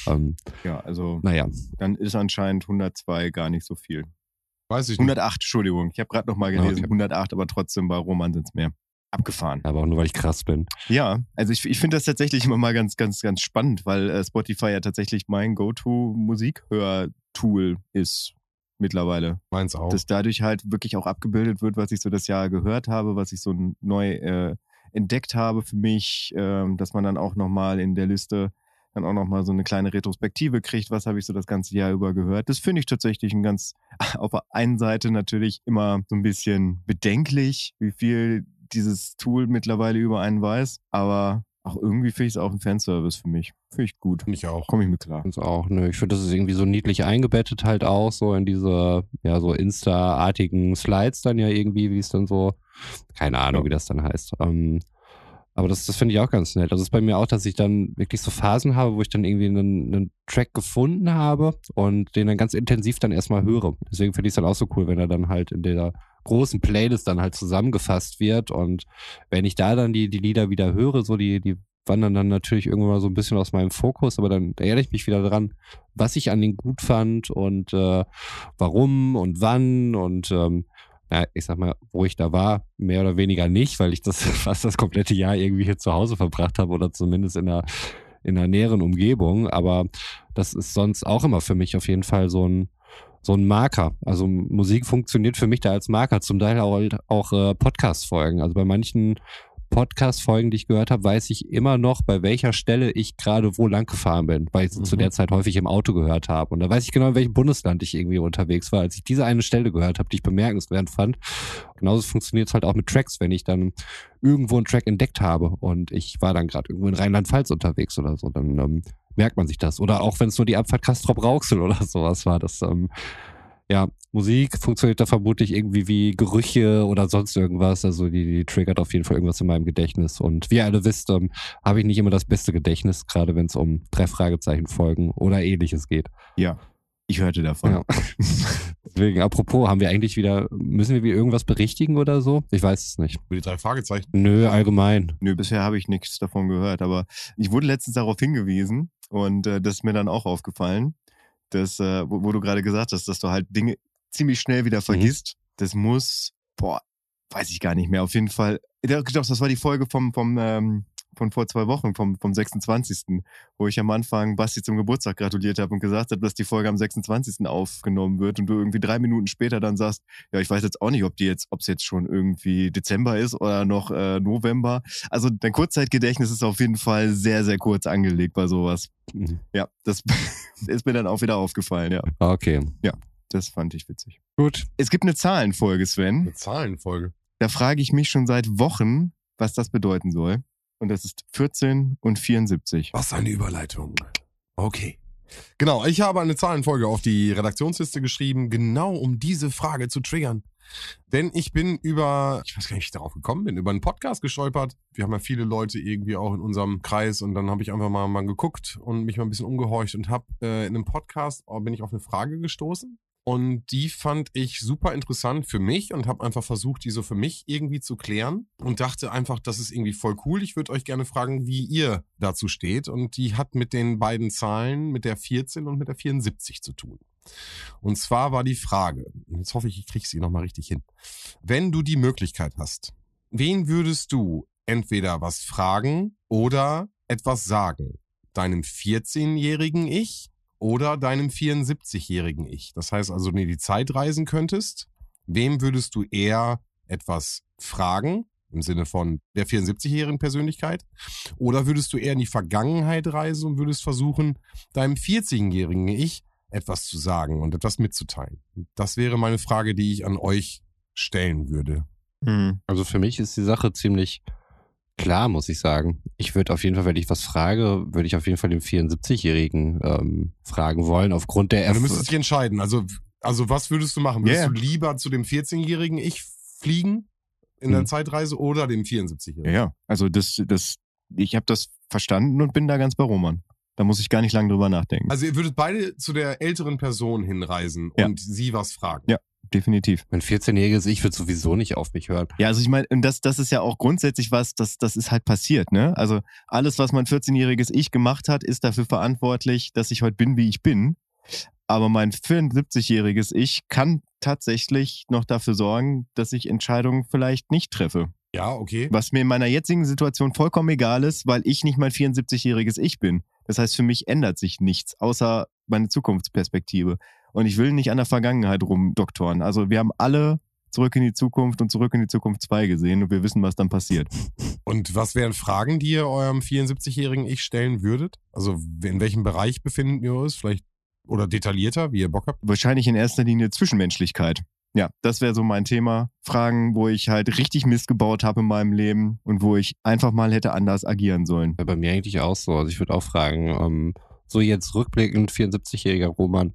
Speaker 5: ähm,
Speaker 1: Ja, also
Speaker 5: naja.
Speaker 1: dann ist anscheinend 102 gar nicht so viel.
Speaker 6: Weiß ich nicht.
Speaker 1: 108, Entschuldigung. Ich habe gerade noch mal
Speaker 5: Ah,
Speaker 1: gelesen,
Speaker 5: okay.
Speaker 1: 108, aber trotzdem bei Roman sind es mehr. Abgefahren.
Speaker 5: Aber auch nur, weil ich krass bin.
Speaker 1: Ja, also ich, ich finde das tatsächlich immer mal ganz, ganz, ganz spannend, weil äh, Spotify ja tatsächlich mein Go-To-Musikhör-Tool ist mittlerweile.
Speaker 6: Meins auch.
Speaker 1: Dass dadurch halt wirklich auch abgebildet wird, was ich so das Jahr gehört habe, was ich so neu äh, entdeckt habe für mich, ähm, dass man dann auch nochmal in der Liste dann auch nochmal so eine kleine Retrospektive kriegt, was habe ich so das ganze Jahr über gehört. Das finde ich tatsächlich ein ganz, [LAUGHS] auf der einen Seite natürlich immer so ein bisschen bedenklich, wie viel dieses Tool mittlerweile über einen weiß, aber auch irgendwie finde ich es auch ein Fanservice für mich. Finde ich gut.
Speaker 6: Finde ich auch.
Speaker 1: Komme ich mit klar.
Speaker 5: Uns auch, nö. Ich finde, das ist irgendwie so niedlich eingebettet halt auch, so in diese, ja, so Insta-artigen Slides dann ja irgendwie, wie es dann so, keine Ahnung,
Speaker 1: Ja.
Speaker 5: wie das dann heißt. Ähm, aber das, das finde ich auch ganz nett. Also es ist bei mir auch, dass ich dann wirklich so Phasen habe, wo ich dann irgendwie einen, einen Track gefunden habe und den dann ganz intensiv dann erstmal höre. Deswegen finde ich es dann auch so cool, wenn er dann halt in der großen Playlist dann halt zusammengefasst wird und wenn ich da dann die, die Lieder wieder höre, so die, die wandern dann natürlich irgendwann mal so ein bisschen aus meinem Fokus, aber dann erinnere ich mich wieder dran, was ich an den gut fand und äh, warum und wann und ähm, na, ich sag mal, wo ich da war, mehr oder weniger nicht, weil ich das [LAUGHS] fast das komplette Jahr irgendwie hier zu Hause verbracht habe oder zumindest in einer, in einer näheren Umgebung. Aber das ist sonst auch immer für mich auf jeden Fall so ein, so ein Marker. Also Musik funktioniert für mich da als Marker, zum Teil auch, auch äh, Podcast-Folgen. Also bei manchen Podcast-Folgen, die ich gehört habe, weiß ich immer noch, bei welcher Stelle ich gerade wo lang gefahren bin, weil ich sie zu
Speaker 6: Mhm.
Speaker 5: der Zeit häufig im Auto gehört habe. Und da weiß ich genau, in welchem Bundesland ich irgendwie unterwegs war, als ich diese eine Stelle gehört habe, die ich bemerkenswert fand. Genauso funktioniert es halt auch mit Tracks, wenn ich dann irgendwo einen Track entdeckt habe und ich war dann gerade irgendwo in Rheinland-Pfalz unterwegs oder so, dann ähm, merkt man sich das. Oder auch wenn es nur die Abfahrt Kastrop-Rauxel oder sowas war, das ähm, ja, Musik funktioniert da vermutlich irgendwie wie Gerüche oder sonst irgendwas. Also die, die triggert auf jeden Fall irgendwas in meinem Gedächtnis. Und wie ihr alle wisst, ähm, habe ich nicht immer das beste Gedächtnis, gerade wenn es um drei Fragezeichen folgen oder ähnliches geht.
Speaker 1: Ja, ich hörte davon.
Speaker 5: Ja. [LAUGHS] Deswegen, apropos, haben wir eigentlich wieder, müssen wir wieder irgendwas berichtigen oder so? Ich weiß es nicht.
Speaker 6: Über die drei Fragezeichen.
Speaker 5: Nö, allgemein.
Speaker 1: Nö, bisher habe ich nichts davon gehört, aber ich wurde letztens darauf hingewiesen und äh, das ist mir dann auch aufgefallen, dass, äh, wo, wo du gerade gesagt hast, dass du halt Dinge ziemlich schnell wieder vergisst. Das muss, boah, weiß ich gar nicht mehr. Auf jeden Fall, das war die Folge vom, vom, ähm, vom von vor zwei Wochen, vom, vom 26., wo ich am Anfang Basti zum Geburtstag gratuliert habe und gesagt habe, dass die Folge am 26. aufgenommen wird und du irgendwie drei Minuten später dann sagst, ja, ich weiß jetzt auch nicht, ob die jetzt, ob es jetzt schon irgendwie Dezember ist oder noch äh, November. Also dein Kurzzeitgedächtnis ist auf jeden Fall sehr, sehr kurz angelegt bei sowas.
Speaker 5: Mhm.
Speaker 1: Ja, das [LAUGHS] ist mir dann auch wieder aufgefallen, ja.
Speaker 5: Okay.
Speaker 1: Das fand ich witzig.
Speaker 5: Gut.
Speaker 1: Es gibt eine Zahlenfolge, Sven.
Speaker 6: Eine Zahlenfolge.
Speaker 1: Da frage ich mich schon seit Wochen, was das bedeuten soll. Und das ist 14 und 74.
Speaker 6: Was eine Überleitung. Okay. Genau, ich habe eine Zahlenfolge auf die Redaktionsliste geschrieben, genau um diese Frage zu triggern. Denn ich bin über, ich weiß gar nicht, wie ich darauf gekommen bin, über einen Podcast gestolpert. Wir haben ja viele Leute irgendwie auch in unserem Kreis und dann habe ich einfach mal, mal geguckt und mich mal ein bisschen umgehorcht und habe äh, in einem Podcast oh, bin ich auf eine Frage gestoßen. Und die fand ich super interessant für mich und habe einfach versucht, die so für mich irgendwie zu klären und dachte einfach, das ist irgendwie voll cool. Ich würde euch gerne fragen, wie ihr dazu steht. Und die hat mit den beiden Zahlen, mit der 14 und mit der 74 zu tun. Und zwar war die Frage, jetzt hoffe ich, ich kriege sie nochmal richtig hin. Wenn du die Möglichkeit hast, wen würdest du entweder was fragen oder etwas sagen? Deinem 14-jährigen Ich oder deinem 74-jährigen Ich? Das heißt also, wenn du die Zeit reisen könntest, wem würdest du eher etwas fragen? Im Sinne von der 74-jährigen Persönlichkeit? Oder würdest du eher in die Vergangenheit reisen und würdest versuchen, deinem 40-jährigen Ich etwas zu sagen und etwas mitzuteilen? Das wäre meine Frage, die ich an euch stellen würde.
Speaker 1: Hm.
Speaker 5: Also für mich ist die Sache ziemlich klar, muss ich sagen. Ich würde auf jeden Fall, wenn ich was frage, würde ich auf jeden Fall den 74-Jährigen ähm, fragen wollen, aufgrund der
Speaker 6: Ja, du müsstest dich entscheiden. Also, also was würdest du machen? Würdest
Speaker 1: Ja.
Speaker 6: du lieber zu dem 14-jährigen Ich fliegen in der
Speaker 1: Mhm.
Speaker 6: Zeitreise oder dem 74-jährigen?
Speaker 1: Ja, ja. Also das, das, ich habe das verstanden und bin da ganz bei Roman. Da muss ich gar nicht lange drüber nachdenken.
Speaker 6: Also ihr würdet beide zu der älteren Person hinreisen
Speaker 1: Ja.
Speaker 6: und sie was fragen.
Speaker 1: Ja. Definitiv.
Speaker 5: Mein 14-jähriges Ich wird sowieso nicht auf mich hören.
Speaker 1: Ja, also ich meine, und das, das ist ja auch grundsätzlich was, das, das ist halt passiert, ne? Also alles, was mein 14-jähriges Ich gemacht hat, ist dafür verantwortlich, dass ich heute bin, wie ich bin. Aber mein 74-jähriges Ich kann tatsächlich noch dafür sorgen, dass ich Entscheidungen vielleicht nicht treffe.
Speaker 6: Ja, okay.
Speaker 1: Was mir in meiner jetzigen Situation vollkommen egal ist, weil ich nicht mein 74-jähriges Ich bin. Das heißt, für mich ändert sich nichts, außer meine Zukunftsperspektive. Und ich will nicht an der Vergangenheit rumdoktoren. Also wir haben alle zurück in die Zukunft und zurück in die Zukunft 2 gesehen und wir wissen, was dann passiert. [LAUGHS]
Speaker 6: Und was wären Fragen, die ihr eurem 74-jährigen Ich stellen würdet? Also in welchem Bereich befinden wir uns? Vielleicht oder detaillierter, wie ihr Bock habt?
Speaker 1: Wahrscheinlich in erster Linie Zwischenmenschlichkeit. Ja, das wäre so mein Thema. Fragen, wo ich halt richtig Mist gebaut habe in meinem Leben und wo ich einfach mal hätte anders agieren sollen.
Speaker 5: Bei mir eigentlich auch so. Also ich würde auch fragen, ähm, so jetzt rückblickend, 74-jähriger Roman,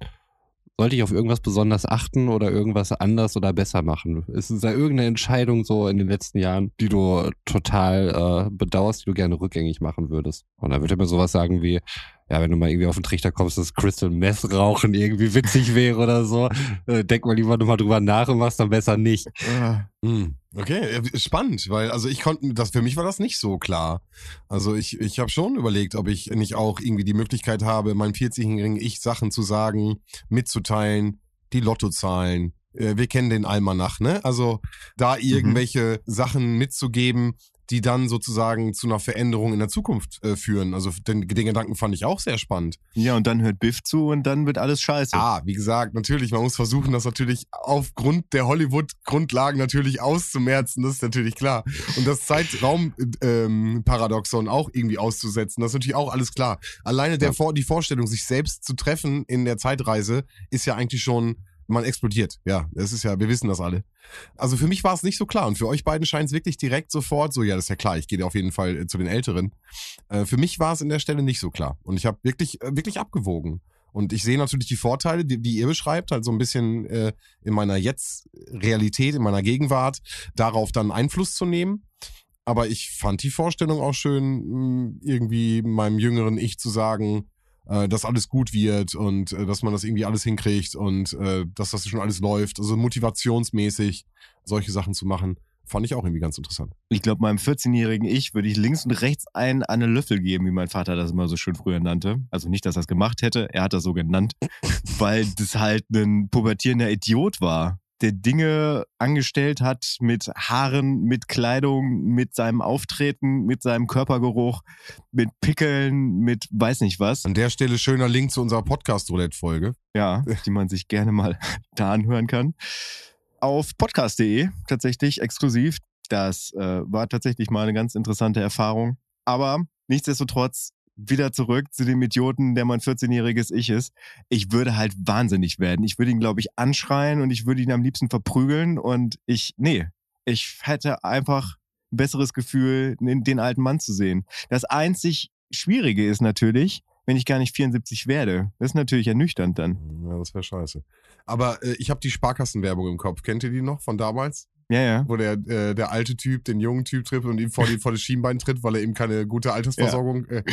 Speaker 5: sollte ich auf irgendwas besonders achten oder irgendwas anders oder besser machen? Ist es da irgendeine Entscheidung so in den letzten Jahren, die du total äh, bedauerst, die du gerne rückgängig machen würdest? Und dann würde er mir sowas sagen wie, ja, wenn du mal irgendwie auf den Trichter kommst, dass Crystal Meth rauchen irgendwie witzig wäre oder so, äh, denk mal lieber nochmal drüber nach und mach's dann besser nicht.
Speaker 6: Hm, Okay, äh, spannend, weil also ich konnte, das für mich war das nicht so klar. Also ich, ich habe schon überlegt, ob ich nicht auch irgendwie die Möglichkeit habe, meinem 40-jährigen Ich Sachen zu sagen, mitzuteilen, die Lottozahlen. Äh, Wir kennen den Almanach, ne? Also da irgendwelche Sachen mitzugeben, die dann sozusagen zu einer Veränderung in der Zukunft äh, führen. Also den, den Gedanken fand ich auch sehr spannend.
Speaker 1: Ja, und dann hört Biff zu und dann wird alles scheiße.
Speaker 6: Ah, wie gesagt, natürlich, man muss versuchen, das natürlich aufgrund der Hollywood-Grundlagen natürlich auszumerzen, das ist natürlich klar. Und das Zeitraum-Paradoxon auch irgendwie auszusetzen, das ist natürlich auch alles klar. Alleine der Vor die Vorstellung, sich selbst zu treffen in der Zeitreise, ist ja eigentlich schon, man explodiert. Ja, das ist ja, wir wissen das alle. Also für mich war es nicht so klar und für euch beiden scheint es wirklich direkt sofort so, ja, das ist ja klar, ich gehe auf jeden Fall äh, zu den Älteren. Äh, für mich war es in der Stelle nicht so klar und ich habe wirklich, äh, wirklich abgewogen. Und ich sehe natürlich die Vorteile, die, die ihr beschreibt, halt so ein bisschen äh, in meiner Jetzt-Realität, in meiner Gegenwart, darauf dann Einfluss zu nehmen. Aber ich fand die Vorstellung auch schön, irgendwie meinem jüngeren Ich zu sagen, äh, dass alles gut wird und äh, dass man das irgendwie alles hinkriegt und äh, dass das schon alles läuft. Also motivationsmäßig solche Sachen zu machen, fand ich auch irgendwie ganz interessant.
Speaker 1: Ich glaube, meinem 14-jährigen Ich würde ich links und rechts einen an einen Löffel geben, wie mein Vater das immer so schön früher nannte. Also nicht, dass er es gemacht hätte, er hat das so genannt, [LAUGHS] weil das halt ein pubertierender Idiot war. Der Dinge angestellt hat mit Haaren, mit Kleidung, mit seinem Auftreten, mit seinem Körpergeruch, mit Pickeln, mit weiß nicht was.
Speaker 6: An der Stelle schöner Link zu unserer Podcast-Roulette-Folge.
Speaker 1: Ja, die man sich gerne mal [LAUGHS] da anhören kann. Auf podcast.de tatsächlich exklusiv. Das äh, war tatsächlich mal eine ganz interessante Erfahrung. Aber nichtsdestotrotz wieder zurück zu dem Idioten, der mein 14-jähriges Ich ist. Ich würde halt wahnsinnig werden. Ich würde ihn, glaube ich, anschreien und ich würde ihn am liebsten verprügeln und ich, nee, ich hätte einfach ein besseres Gefühl, den, alten Mann zu sehen. Das einzig Schwierige ist natürlich, wenn ich gar nicht 74 werde. Das ist natürlich ernüchternd dann.
Speaker 6: Ja, das wäre scheiße. Aber äh, ich habe die Sparkassenwerbung im Kopf. Kennt ihr die noch von damals?
Speaker 1: Ja, ja.
Speaker 6: Wo der, äh, der alte Typ den jungen Typ trifft und ihm vor, die, [LAUGHS] vor das Schienbein tritt, weil er eben keine gute Altersversorgung. Äh,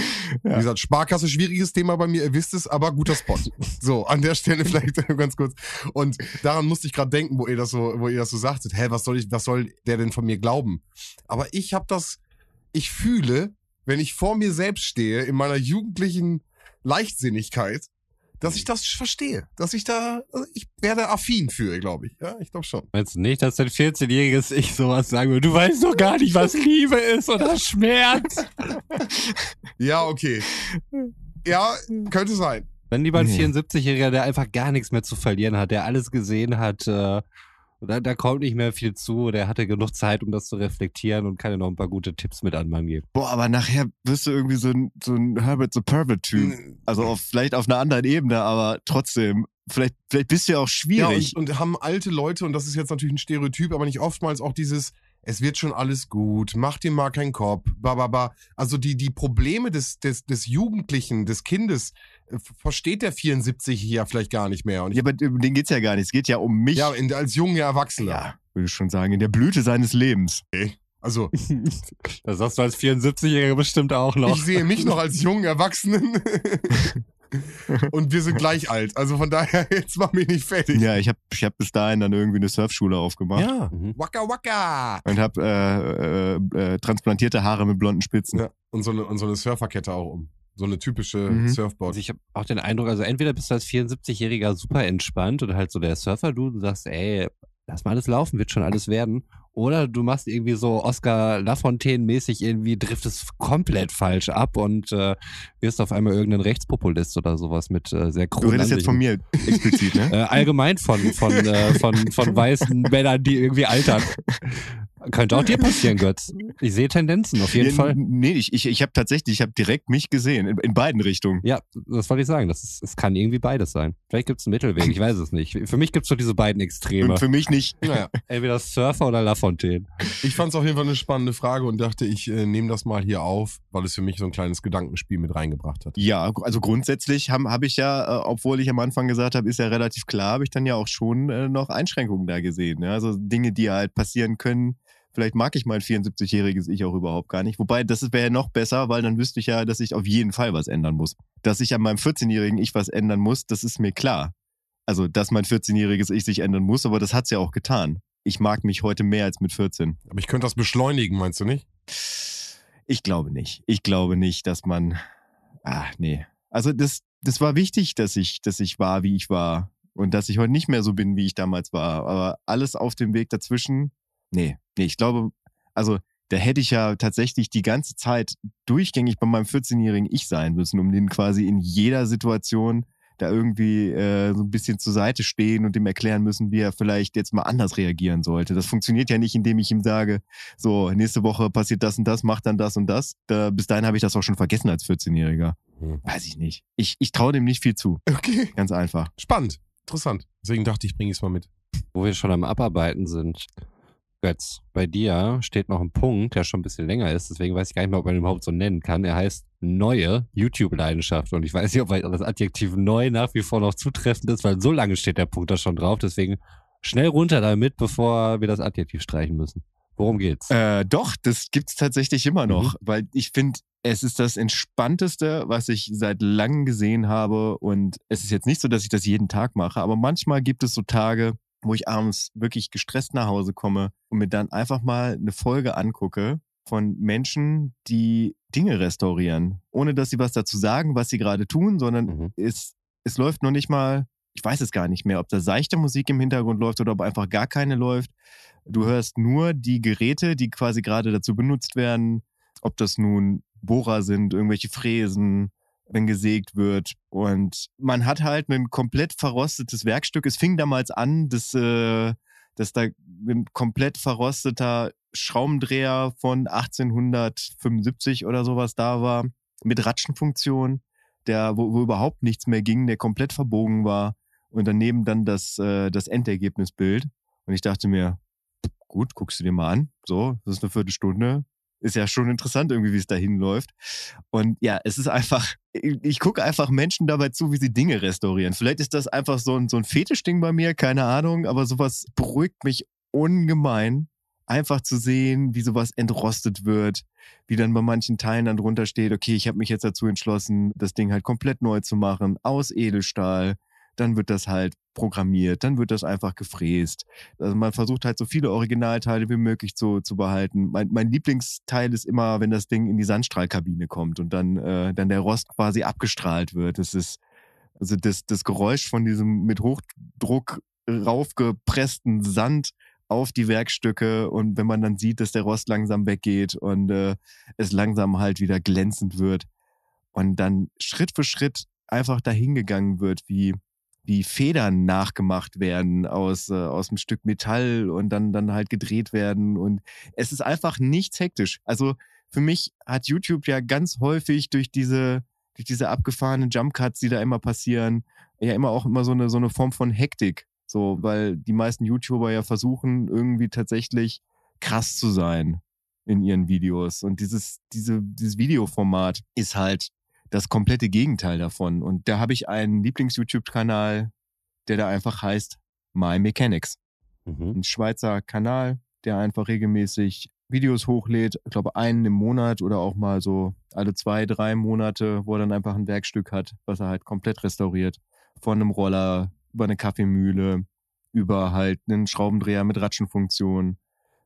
Speaker 6: Wie gesagt, Sparkasse, schwieriges Thema bei mir, ihr wisst es, aber guter Spot. [LAUGHS] So, an der Stelle vielleicht [LAUGHS] ganz kurz. Und daran musste ich gerade denken, wo ihr das so, wo ihr das so sagtet, hä, was soll ich, was soll der denn von mir glauben? Aber ich habe das, ich fühle, wenn ich vor mir selbst stehe, in meiner jugendlichen Leichtsinnigkeit, dass ich das verstehe. Dass ich da, also ich werde affin für, glaube ich. Ja, ich glaube schon.
Speaker 5: Meinst du nicht, dass dein 14-jähriges Ich sowas sagen würde? Du weißt doch gar nicht, was Liebe ist oder Schmerz. [LAUGHS]
Speaker 6: Ja, okay. Ja, könnte sein.
Speaker 5: Wenn lieber ein
Speaker 1: Nee.
Speaker 5: 74-Jähriger, der einfach gar nichts mehr zu verlieren hat, der alles gesehen hat, äh, da, da kommt nicht mehr viel zu, der hatte genug Zeit, um das zu reflektieren und kann dir noch ein paar gute Tipps mit an Mann geben.
Speaker 1: Boah, aber nachher wirst du irgendwie so ein, so ein Herbert the Pervert-Typ. Also auf, vielleicht auf einer anderen Ebene, aber trotzdem, vielleicht, vielleicht bist du ja auch
Speaker 6: Ja,
Speaker 1: schwierig.
Speaker 6: und, und haben alte Leute, und das ist jetzt natürlich ein Stereotyp, aber nicht oftmals auch dieses, es wird schon alles gut, mach dir mal keinen Kopf, bababa. Also die, die Probleme des, des, des Jugendlichen, des Kindes, versteht der 74 ja vielleicht gar nicht mehr. Und
Speaker 1: ja, aber um den geht's ja gar nicht. Es geht ja um mich.
Speaker 6: ja, in, als junger Erwachsener.
Speaker 1: ja, würde ich schon sagen, in der Blüte seines Lebens.
Speaker 6: Also, [LAUGHS]
Speaker 5: Das sagst du als 74-Jähriger bestimmt auch noch.
Speaker 6: ich sehe mich noch als jungen Erwachsenen. [LAUGHS] und wir sind gleich alt. Also von daher, [LAUGHS] jetzt mach mich nicht fertig.
Speaker 1: Ja, ich habe ich hab bis dahin dann irgendwie eine Surfschule aufgemacht.
Speaker 6: Ja.
Speaker 5: Mhm.
Speaker 6: Waka waka.
Speaker 1: Und habe äh, äh, äh, transplantierte Haare mit blonden Spitzen.
Speaker 6: Ja. Und so eine, und so eine Surferkette auch um. So eine typische
Speaker 1: Mhm.
Speaker 6: Surfboard.
Speaker 5: Also ich habe auch den Eindruck, also entweder bist du als 74-Jähriger super entspannt und halt so der Surfer, du, du sagst, ey, lass mal alles laufen, wird schon alles werden. Oder du machst irgendwie so Oscar Lafontaine-mäßig irgendwie, driftest komplett falsch ab und äh, wirst auf einmal irgendein Rechtspopulist oder sowas mit äh, sehr
Speaker 1: Du redest jetzt von mir explizit, ne? [LAUGHS]
Speaker 5: Äh, allgemein von, von, äh, von, von weißen Männern, die irgendwie altern. Könnte auch dir passieren, Götz. Ich sehe Tendenzen, auf jeden
Speaker 1: Ja,
Speaker 5: Fall.
Speaker 1: Nee, ich, ich, ich habe tatsächlich, ich habe direkt mich gesehen, in, in beiden Richtungen.
Speaker 5: Ja, das wollte ich sagen. Das ist, es kann irgendwie beides sein. Vielleicht gibt es einen Mittelweg, ich weiß es nicht. Für mich gibt es so diese beiden Extreme.
Speaker 1: Und für mich nicht.
Speaker 6: Naja. [LAUGHS]
Speaker 5: Entweder Surfer oder Lafontaine.
Speaker 6: Ich fand es auf jeden Fall eine spannende Frage und dachte, ich äh, nehme das mal hier auf, weil es für mich so ein kleines Gedankenspiel mit reingebracht hat.
Speaker 1: Ja, also grundsätzlich habe hab ich ja, äh, obwohl ich am Anfang gesagt habe, ist ja relativ klar, habe ich dann ja auch schon äh, noch Einschränkungen da gesehen. Ja? Also Dinge, die halt passieren können. Vielleicht mag ich mein 74-jähriges Ich auch überhaupt gar nicht. Wobei, das wäre ja noch besser, weil dann wüsste ich ja, dass ich auf jeden Fall was ändern muss. Dass ich an meinem 14-jährigen Ich was ändern muss, das ist mir klar. Also, dass mein 14-jähriges Ich sich ändern muss, aber das hat's ja auch getan. Ich mag mich heute mehr als mit 14.
Speaker 6: Aber ich könnte das beschleunigen, meinst du nicht?
Speaker 1: Ich glaube nicht. Ich glaube nicht, dass man. Ah, nee. Also das, das war wichtig, dass ich, dass ich war, wie ich war. Und dass ich heute nicht mehr so bin, wie ich damals war. Aber alles auf dem Weg dazwischen, nee. Nee, ich glaube, also da hätte ich ja tatsächlich die ganze Zeit durchgängig bei meinem 14-jährigen Ich sein müssen, um den quasi in jeder Situation da irgendwie äh, so ein bisschen zur Seite stehen und dem erklären müssen, wie er vielleicht jetzt mal anders reagieren sollte. Das funktioniert ja nicht, indem ich ihm sage, so, nächste Woche passiert das und das, mach dann das und das. Da, bis dahin habe ich das auch schon vergessen als 14-Jähriger.
Speaker 6: Hm.
Speaker 1: Weiß ich nicht. Ich, ich traue dem nicht viel zu.
Speaker 6: Okay.
Speaker 1: Ganz einfach.
Speaker 6: Spannend. Interessant. Deswegen dachte ich, bringe es mal mit.
Speaker 5: Wo wir schon am Abarbeiten sind. Götz, bei dir steht noch ein Punkt, der schon ein bisschen länger ist, deswegen weiß ich gar nicht mehr, ob man ihn überhaupt so nennen kann. Er heißt neue YouTube-Leidenschaft. Und ich weiß nicht, ob das Adjektiv neu nach wie vor noch zutreffend ist, weil so lange steht der Punkt da schon drauf. Deswegen schnell runter damit, bevor wir das Adjektiv streichen müssen. Worum geht's?
Speaker 1: Äh, doch, das gibt's tatsächlich immer noch, weil ich finde, es ist das Entspannteste, was ich seit langem gesehen habe. Und es ist jetzt nicht so, dass ich das jeden Tag mache, aber manchmal gibt es so Tage, wo ich abends wirklich gestresst nach Hause komme und mir dann einfach mal eine Folge angucke von Menschen, die Dinge restaurieren, ohne dass sie was dazu sagen, was sie gerade tun, sondern
Speaker 5: Mhm.
Speaker 1: es, es läuft noch nicht mal ich weiß es gar nicht mehr, ob da seichte Musik im Hintergrund läuft oder ob einfach gar keine läuft. Du hörst nur die Geräte, die quasi gerade dazu benutzt werden, ob das nun Bohrer sind, irgendwelche Fräsen, wenn gesägt wird. Und man hat halt ein komplett verrostetes Werkstück. Es fing damals an, dass, äh, dass da ein komplett verrosteter Schraubendreher von 1875 oder sowas da war, mit Ratschenfunktion, der, wo, wo überhaupt nichts mehr ging, der komplett verbogen war. Und daneben dann das, äh, das Endergebnisbild. Und ich dachte mir, gut, guckst du dir mal an. So, das ist eine Viertelstunde ist ja schon interessant irgendwie, wie es dahin läuft. Und ja, es ist einfach, ich, ich gucke einfach Menschen dabei zu, wie sie Dinge restaurieren. Vielleicht ist das einfach so ein, so ein Fetischding bei mir, keine Ahnung, aber sowas beruhigt mich ungemein. Einfach zu sehen, wie sowas entrostet wird, wie dann bei manchen Teilen dann drunter steht, okay, ich habe mich jetzt dazu entschlossen, das Ding halt komplett neu zu machen, aus Edelstahl, dann wird das halt programmiert, dann wird das einfach gefräst. Also man versucht halt so viele Originalteile wie möglich zu, zu behalten. Mein, mein Lieblingsteil ist immer, wenn das Ding in die Sandstrahlkabine kommt und dann, äh, dann der Rost quasi abgestrahlt wird. Das ist also das, das Geräusch von diesem mit Hochdruck raufgepressten Sand auf die Werkstücke und wenn man dann sieht, dass der Rost langsam weggeht und äh, es langsam halt wieder glänzend wird und dann Schritt für Schritt einfach dahingegangen wird, wie wie Federn nachgemacht werden aus, äh, aus einem Stück Metall und dann, dann halt gedreht werden. Und es ist einfach nichts hektisch. Also für mich hat YouTube ja ganz häufig durch diese, durch diese abgefahrenen Jump Cuts, die da immer passieren, ja immer auch immer so eine, so eine Form von Hektik. So, weil die meisten YouTuber ja versuchen, irgendwie tatsächlich krass zu sein in ihren Videos. Und dieses, diese, dieses Videoformat ist halt das komplette Gegenteil davon. Und da habe ich einen Lieblings-YouTube-Kanal, der da einfach heißt My Mechanics. Mhm. Ein Schweizer Kanal, der einfach regelmäßig Videos hochlädt, ich glaube einen im Monat oder auch mal so alle zwei, drei Monate, wo er dann einfach ein Werkstück hat, was er halt komplett restauriert. Von einem Roller über eine Kaffeemühle, über halt einen Schraubendreher mit Ratschenfunktion.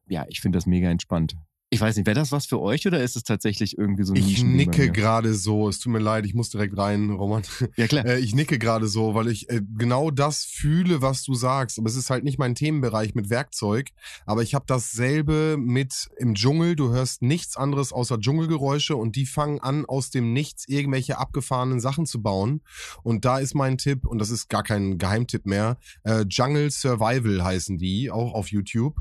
Speaker 1: Ja, ich finde das mega entspannt. Ich weiß nicht, wäre das was für euch oder ist es tatsächlich irgendwie so ein
Speaker 6: Ich nicke gerade so. Es tut mir leid, ich muss direkt rein, Roman.
Speaker 1: Ja, klar.
Speaker 6: Äh, ich nicke gerade so, weil ich äh, genau das fühle, was du sagst. Aber es ist halt nicht mein Themenbereich mit Werkzeug. Aber ich habe dasselbe mit im Dschungel. Du hörst nichts anderes außer Dschungelgeräusche und die fangen an, aus dem Nichts irgendwelche abgefahrenen Sachen zu bauen. Und da ist mein Tipp, und das ist gar kein Geheimtipp mehr, äh, Jungle Survival heißen die, auch auf YouTube.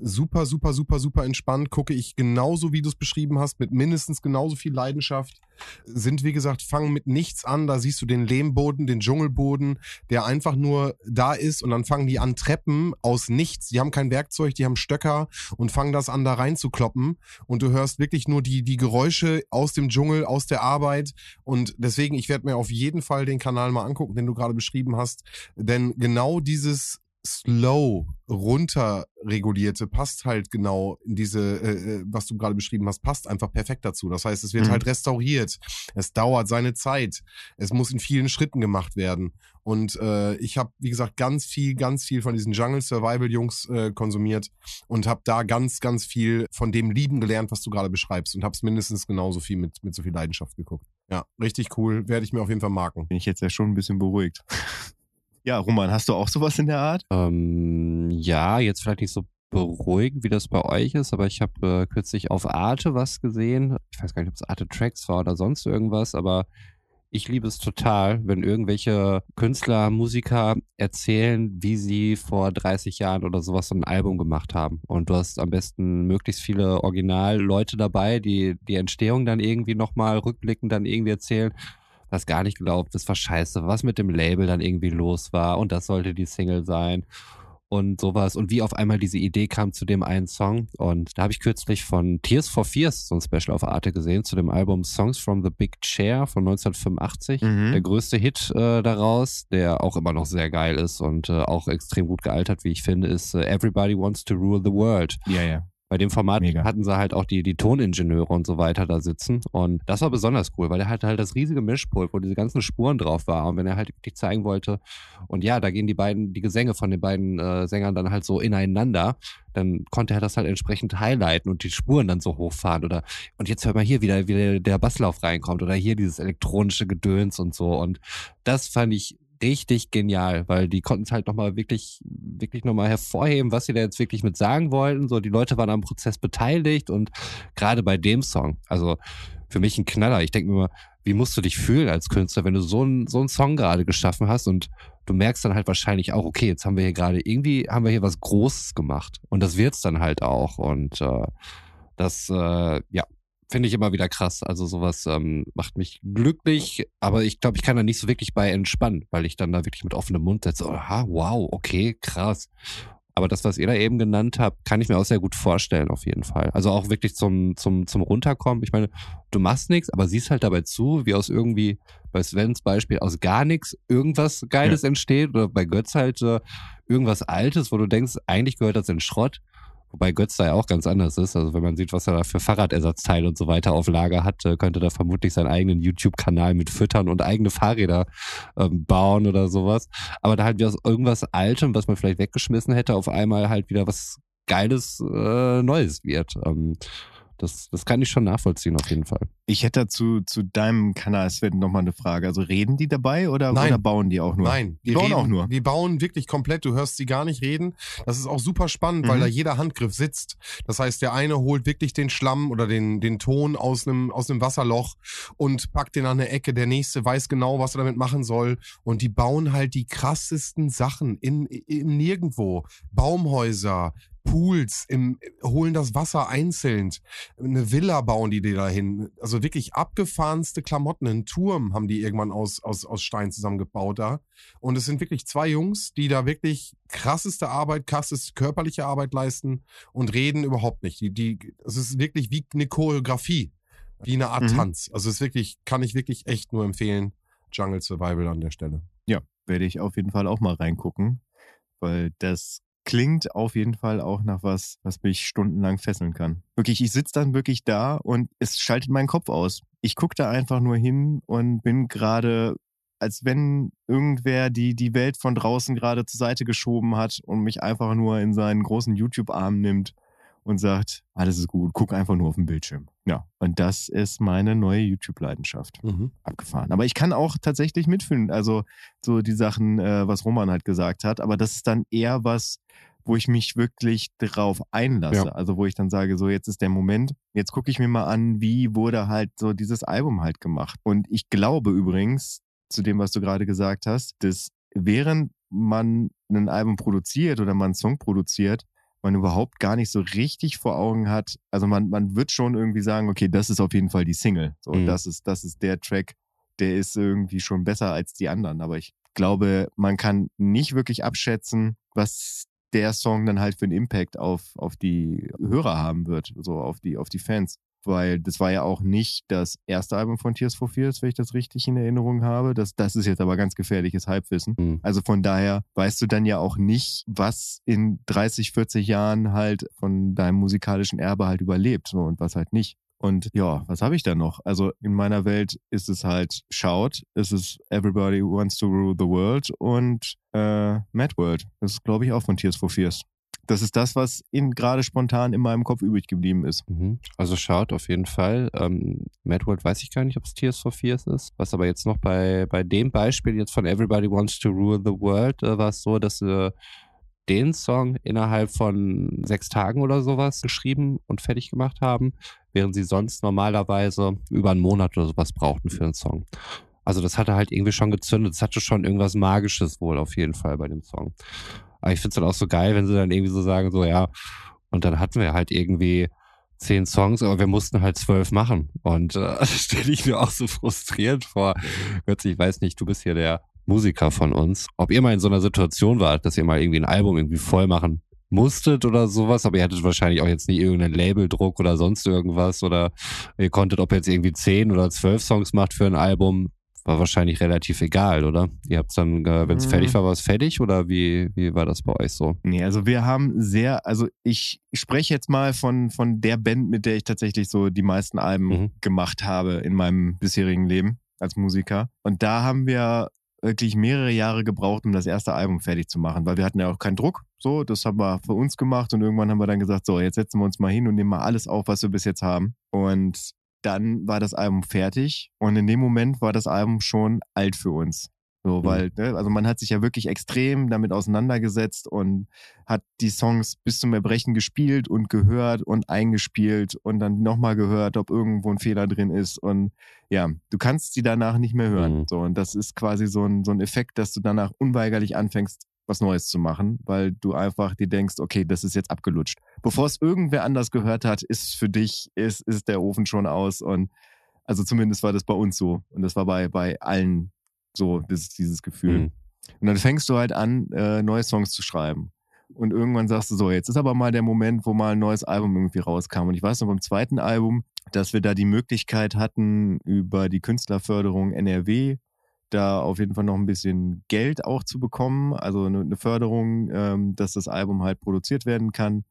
Speaker 6: Super, super, super, super entspannt. Gucke ich genauso, wie du es beschrieben hast, mit mindestens genauso viel Leidenschaft. Sind, wie gesagt, fangen mit nichts an. Da siehst du den Lehmboden, den Dschungelboden, der einfach nur da ist und dann fangen die an Treppen aus nichts. Die haben kein Werkzeug, die haben Stöcker und fangen das an, da reinzukloppen. Und du hörst wirklich nur die, die Geräusche aus dem Dschungel, aus der Arbeit. Und deswegen, ich werde mir auf jeden Fall den Kanal mal angucken, den du gerade beschrieben hast. Denn genau dieses slow runterregulierte passt halt genau in diese, äh, äh, was du gerade beschrieben hast, passt einfach perfekt dazu. Das heißt, es wird mhm. halt restauriert. Es dauert seine Zeit. Es muss in vielen Schritten gemacht werden. Und äh, ich habe, wie gesagt, ganz viel, ganz viel von diesen Jungle Survival Jungs äh, konsumiert und habe da ganz, ganz viel von dem lieben gelernt, was du gerade beschreibst und habe es mindestens genauso viel mit, mit so viel Leidenschaft geguckt. Ja, richtig cool. Werde ich mir auf jeden Fall marken.
Speaker 1: Bin ich jetzt ja schon ein bisschen beruhigt. [LAUGHS] Ja, Roman, hast du auch sowas in der Art?
Speaker 5: Ähm, ja, jetzt vielleicht nicht so beruhigend, wie das bei euch ist, aber ich habe äh, kürzlich auf Arte was gesehen. Ich weiß gar nicht, ob es Arte Tracks war oder sonst irgendwas, aber ich liebe es total, wenn irgendwelche Künstler, Musiker erzählen, wie sie vor 30 Jahren oder sowas so ein Album gemacht haben. Und du hast am besten möglichst viele Originalleute dabei, die die Entstehung dann irgendwie nochmal rückblickend dann irgendwie erzählen das gar nicht glaubt, das war scheiße, was mit dem Label dann irgendwie los war und das sollte die Single sein und sowas und wie auf einmal diese Idee kam zu dem einen Song und da habe ich kürzlich von Tears for Fears so ein Special auf Arte gesehen zu dem Album Songs from the Big Chair von 1985, mhm. der größte Hit äh, daraus, der auch immer noch sehr geil ist und äh, auch extrem gut gealtert, wie ich finde, ist äh, Everybody Wants to Rule the World.
Speaker 1: Ja, ja.
Speaker 5: Bei dem Format Mega. hatten sie halt auch die, die Toningenieure und so weiter da sitzen. Und das war besonders cool, weil er hatte halt das riesige Mischpult, wo diese ganzen Spuren drauf waren. Und wenn er halt wirklich zeigen wollte, und ja, da gehen die beiden, die Gesänge von den beiden äh, Sängern dann halt so ineinander, dann konnte er das halt entsprechend highlighten und die Spuren dann so hochfahren. Oder und jetzt hört mal hier wieder, wie der Basslauf reinkommt oder hier dieses elektronische Gedöns und so. Und das fand ich richtig genial, weil die konnten es halt nochmal wirklich, wirklich nochmal hervorheben, was sie da jetzt wirklich mit sagen wollten. So, die Leute waren am Prozess beteiligt und gerade bei dem Song, also für mich ein Knaller. Ich denke mir immer, wie musst du dich fühlen als Künstler, wenn du so einen so einen Song gerade geschaffen hast und du merkst dann halt wahrscheinlich auch, okay, jetzt haben wir hier gerade irgendwie, haben wir hier was Großes gemacht. Und das wird's dann halt auch. Und äh, das, äh, ja, finde ich immer wieder krass. Also sowas ähm, macht mich glücklich, aber ich glaube, ich kann da nicht so wirklich bei entspannen, weil ich dann da wirklich mit offenem Mund setze, aha, wow, okay, krass. Aber das, was ihr da eben genannt habt, kann ich mir auch sehr gut vorstellen, auf jeden Fall. Also auch wirklich zum, zum, zum Runterkommen. Ich meine, du machst nichts, aber siehst halt dabei zu, wie aus irgendwie, bei Svens Beispiel, aus gar nichts irgendwas Geiles ja. entsteht oder bei Götz halt äh, irgendwas Altes, wo du denkst, eigentlich gehört das in Schrott. Wobei Götz da ja auch ganz anders ist. Also wenn man sieht, was er da für Fahrradersatzteile und so weiter auf Lager hat, äh, könnte da vermutlich seinen eigenen YouTube-Kanal mit füttern und eigene Fahrräder ähm, bauen oder sowas. Aber da halt wie aus irgendwas Altem, was man vielleicht weggeschmissen hätte, auf einmal halt wieder was Geiles äh, Neues wird. Ähm, das, das kann ich schon nachvollziehen, auf jeden Fall.
Speaker 1: Ich hätte dazu zu deinem Kanal Sven nochmal eine Frage. Also reden die dabei oder,
Speaker 6: Nein.
Speaker 1: oder bauen die auch nur?
Speaker 6: Nein,
Speaker 1: die, bauen
Speaker 6: reden,
Speaker 1: auch nur.
Speaker 6: Die bauen wirklich komplett. Du hörst sie gar nicht reden. Das ist auch super spannend,
Speaker 1: Mhm.
Speaker 6: weil da jeder Handgriff sitzt. Das heißt, der eine holt wirklich den Schlamm oder den, den Ton aus einem, aus einem Wasserloch und packt den an eine Ecke. Der nächste weiß genau, was er damit machen soll. Und die bauen halt die krassesten Sachen in, im Nirgendwo. Baumhäuser, Pools, im, holen das Wasser einzeln. Eine Villa bauen die dir dahin. Also wirklich abgefahrenste Klamotten. Einen Turm haben die irgendwann aus, aus, aus Stein zusammengebaut da. Und es sind wirklich zwei Jungs, die da wirklich krasseste Arbeit, krasseste körperliche Arbeit leisten und reden überhaupt nicht. Die, die, es ist wirklich wie eine Choreografie, wie eine Art
Speaker 1: Mhm.
Speaker 6: Tanz. Also es ist wirklich, kann ich wirklich echt nur empfehlen. Jungle Survival an der Stelle.
Speaker 1: Ja, werde ich auf jeden Fall auch mal reingucken, weil das klingt auf jeden Fall auch nach was, was mich stundenlang fesseln kann. Wirklich, ich sitze dann wirklich da und es schaltet meinen Kopf aus. Ich gucke da einfach nur hin und bin gerade, als wenn irgendwer die, die Welt von draußen gerade zur Seite geschoben hat und mich einfach nur in seinen großen YouTube-Arm nimmt und sagt, alles ist gut, guck einfach nur auf den Bildschirm. Ja, und das ist meine neue YouTube-Leidenschaft abgefahren. Aber ich kann auch tatsächlich mitfühlen. Also so die Sachen, äh, was Roman halt gesagt hat. Aber das ist dann eher was, wo ich mich wirklich drauf einlasse.
Speaker 6: Ja.
Speaker 1: Also wo ich dann sage, so jetzt ist der Moment. Jetzt gucke ich mir mal an, wie wurde halt so dieses Album halt gemacht. Und ich glaube übrigens zu dem, was du gerade gesagt hast, dass während man ein Album produziert oder man einen Song produziert, man überhaupt gar nicht so richtig vor Augen hat. Also man, man wird schon irgendwie sagen, okay, das ist auf jeden Fall die Single. So,
Speaker 5: Mhm.
Speaker 1: das ist, das ist der Track, der ist irgendwie schon besser als die anderen. Aber ich glaube, man kann nicht wirklich abschätzen, was der Song dann halt für einen Impact auf, auf die Hörer haben wird, so auf die, auf die Fans. Weil das war ja auch nicht das erste Album von Tears for Fears, wenn ich das richtig in Erinnerung habe. Das, das ist jetzt aber ganz gefährliches Halbwissen.
Speaker 5: Mhm.
Speaker 1: Also von daher weißt du dann ja auch nicht, was in 30, 40 Jahren halt von deinem musikalischen Erbe halt überlebt so, und was halt nicht. Und ja, was habe ich da noch? Also in meiner Welt ist es halt Shout, es ist Everybody Wants to Rule the World und äh, Mad World. Das ist, glaube ich, auch von Tears for Fears. Das ist das, was gerade spontan in meinem Kopf übrig geblieben ist.
Speaker 5: Mhm. Also schaut auf jeden Fall. Ähm, Mad World weiß ich gar nicht, ob es Tears for Fears ist. Was aber jetzt noch bei, bei dem Beispiel jetzt von Everybody Wants to Rule the World äh, war es so, dass sie den Song innerhalb von sechs Tagen oder sowas geschrieben und fertig gemacht haben, während sie sonst normalerweise über einen Monat oder sowas brauchten für einen Song. Also das hatte halt irgendwie schon gezündet. Es hatte schon irgendwas Magisches wohl auf jeden Fall bei dem Song. Aber ich finde es dann auch so geil, wenn sie dann irgendwie so sagen, so ja, und dann hatten wir halt irgendwie zehn Songs, aber wir mussten halt zwölf machen. Und äh, [LAUGHS] das stelle ich mir auch so frustrierend vor. Götz, ich weiß nicht, du bist hier der Musiker von uns. Ob ihr mal in so einer Situation wart, dass ihr mal irgendwie ein Album irgendwie voll machen musstet oder sowas, aber ihr hattet wahrscheinlich auch jetzt nie irgendeinen Labeldruck oder sonst irgendwas oder ihr konntet, ob ihr jetzt irgendwie zehn oder zwölf Songs macht für ein Album, war wahrscheinlich relativ egal, oder? Ihr habt dann, äh, wenn es
Speaker 1: Mhm.
Speaker 5: fertig war, war es fertig oder wie, wie war das bei euch so?
Speaker 1: Nee, also wir haben sehr, also ich spreche jetzt mal von, von der Band, mit der ich tatsächlich so die meisten Alben
Speaker 5: Mhm.
Speaker 1: gemacht habe in meinem bisherigen Leben als Musiker. Und da haben wir wirklich mehrere Jahre gebraucht, um das erste Album fertig zu machen, weil wir hatten ja auch keinen Druck. So, das haben wir für uns gemacht und irgendwann haben wir dann gesagt, so, jetzt setzen wir uns mal hin und nehmen mal alles auf, was wir bis jetzt haben. Und dann war das Album fertig und in dem Moment war das Album schon alt für uns. So, weil, ne, also man hat sich ja wirklich extrem damit auseinandergesetzt und hat die Songs bis zum Erbrechen gespielt und gehört und eingespielt und dann nochmal gehört, ob irgendwo ein Fehler drin ist. Und ja, du kannst sie danach nicht mehr hören.
Speaker 5: Mhm.
Speaker 1: So, und das ist quasi so ein, so ein Effekt, dass du danach unweigerlich anfängst, was Neues zu machen, weil du einfach dir denkst, okay, das ist jetzt abgelutscht. Bevor es irgendwer anders gehört hat, ist für dich, ist, ist der Ofen schon aus. Und also zumindest war das bei uns so. Und das war bei, bei allen so, das, dieses Gefühl.
Speaker 5: Mhm.
Speaker 1: Und dann fängst du halt an, äh, neue Songs zu schreiben. Und irgendwann sagst du so, jetzt ist aber mal der Moment, wo mal ein neues Album irgendwie rauskam. Und ich weiß noch beim zweiten Album, dass wir da die Möglichkeit hatten, über die Künstlerförderung NRW da auf jeden Fall noch ein bisschen Geld auch zu bekommen. Also eine, eine Förderung, ähm, dass das Album halt produziert werden kann.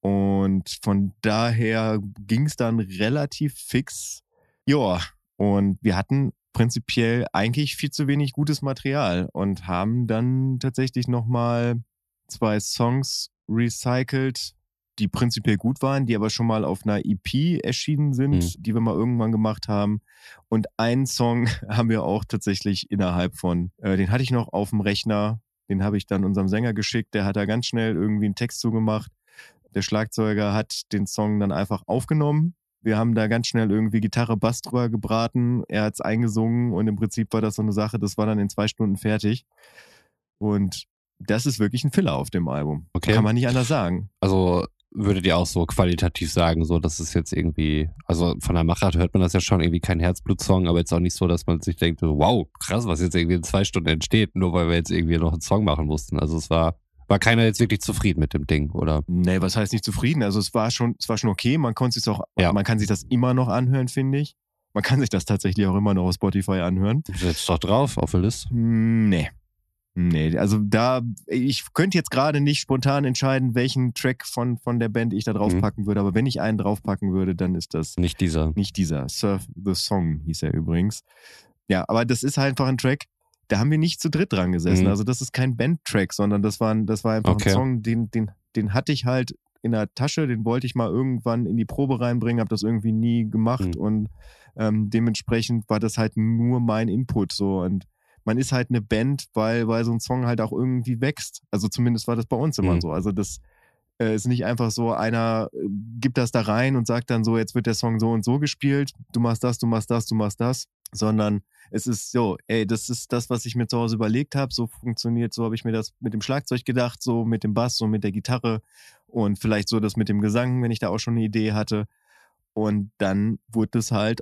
Speaker 1: Und von daher ging es dann relativ fix. Ja, und wir hatten prinzipiell eigentlich viel zu wenig gutes Material und haben dann tatsächlich nochmal zwei Songs recycelt, die prinzipiell gut waren, die aber schon mal auf einer EP erschienen sind,
Speaker 5: Mhm.
Speaker 1: die wir mal irgendwann gemacht haben. Und einen Song [LAUGHS] haben wir auch tatsächlich innerhalb von, äh, den hatte ich noch auf dem Rechner, den habe ich dann unserem Sänger geschickt, der hat da ganz schnell irgendwie einen Text zugemacht. Der Schlagzeuger hat den Song dann einfach aufgenommen. Wir haben da ganz schnell irgendwie Gitarre, Bass drüber gebraten. Er hat's eingesungen und im Prinzip war das so eine Sache, das war dann in zwei Stunden fertig. Und das ist wirklich ein Filler auf dem Album.
Speaker 5: Okay.
Speaker 1: Kann man nicht anders sagen.
Speaker 5: Also würdet ihr auch so qualitativ sagen, so dass es jetzt irgendwie, also von der Machart hört man das ja schon irgendwie kein Herzblutsong, aber jetzt auch nicht so, dass man sich denkt, wow, krass, was jetzt irgendwie in zwei Stunden entsteht, nur weil wir jetzt irgendwie noch einen Song machen mussten. Also es war, war keiner jetzt wirklich zufrieden mit dem Ding, oder?
Speaker 1: Nee, was heißt nicht zufrieden? Also es war schon, es war schon okay. Man konnte sich auch,
Speaker 5: Ja.
Speaker 1: man kann sich das immer noch anhören, finde ich. Man kann sich das tatsächlich auch immer noch auf Spotify anhören.
Speaker 5: Setzt doch drauf auf der Liste.
Speaker 1: Hm, Nee. Nee, also da, ich könnte jetzt gerade nicht spontan entscheiden, welchen Track von, von der Band ich da draufpacken würde, aber wenn ich einen draufpacken würde, dann ist das
Speaker 5: Nicht dieser.
Speaker 1: nicht dieser. Surf the Song hieß er übrigens. Ja, aber das ist halt einfach ein Track, da haben wir nicht zu dritt dran gesessen.
Speaker 5: Mhm.
Speaker 1: Also das ist kein Band-Track, sondern das war, ein, das war einfach
Speaker 5: Okay.
Speaker 1: ein Song, den, den, den hatte ich halt in der Tasche, den wollte ich mal irgendwann in die Probe reinbringen, habe das irgendwie nie gemacht
Speaker 5: Mhm.
Speaker 1: und ähm, dementsprechend war das halt nur mein Input so und man ist halt eine Band, weil, weil so ein Song halt auch irgendwie wächst. Also zumindest war das bei uns immer
Speaker 5: Mhm.
Speaker 1: so. Also das äh, ist nicht einfach so, einer äh, gibt das da rein und sagt dann so, jetzt wird der Song so und so gespielt, du machst das, du machst das, du machst das, sondern es ist so, ey, das ist das, was ich mir zu Hause überlegt habe, so funktioniert, so habe ich mir das mit dem Schlagzeug gedacht, so mit dem Bass, so mit der Gitarre und vielleicht so das mit dem Gesang, wenn ich da auch schon eine Idee hatte. Und dann wurde das halt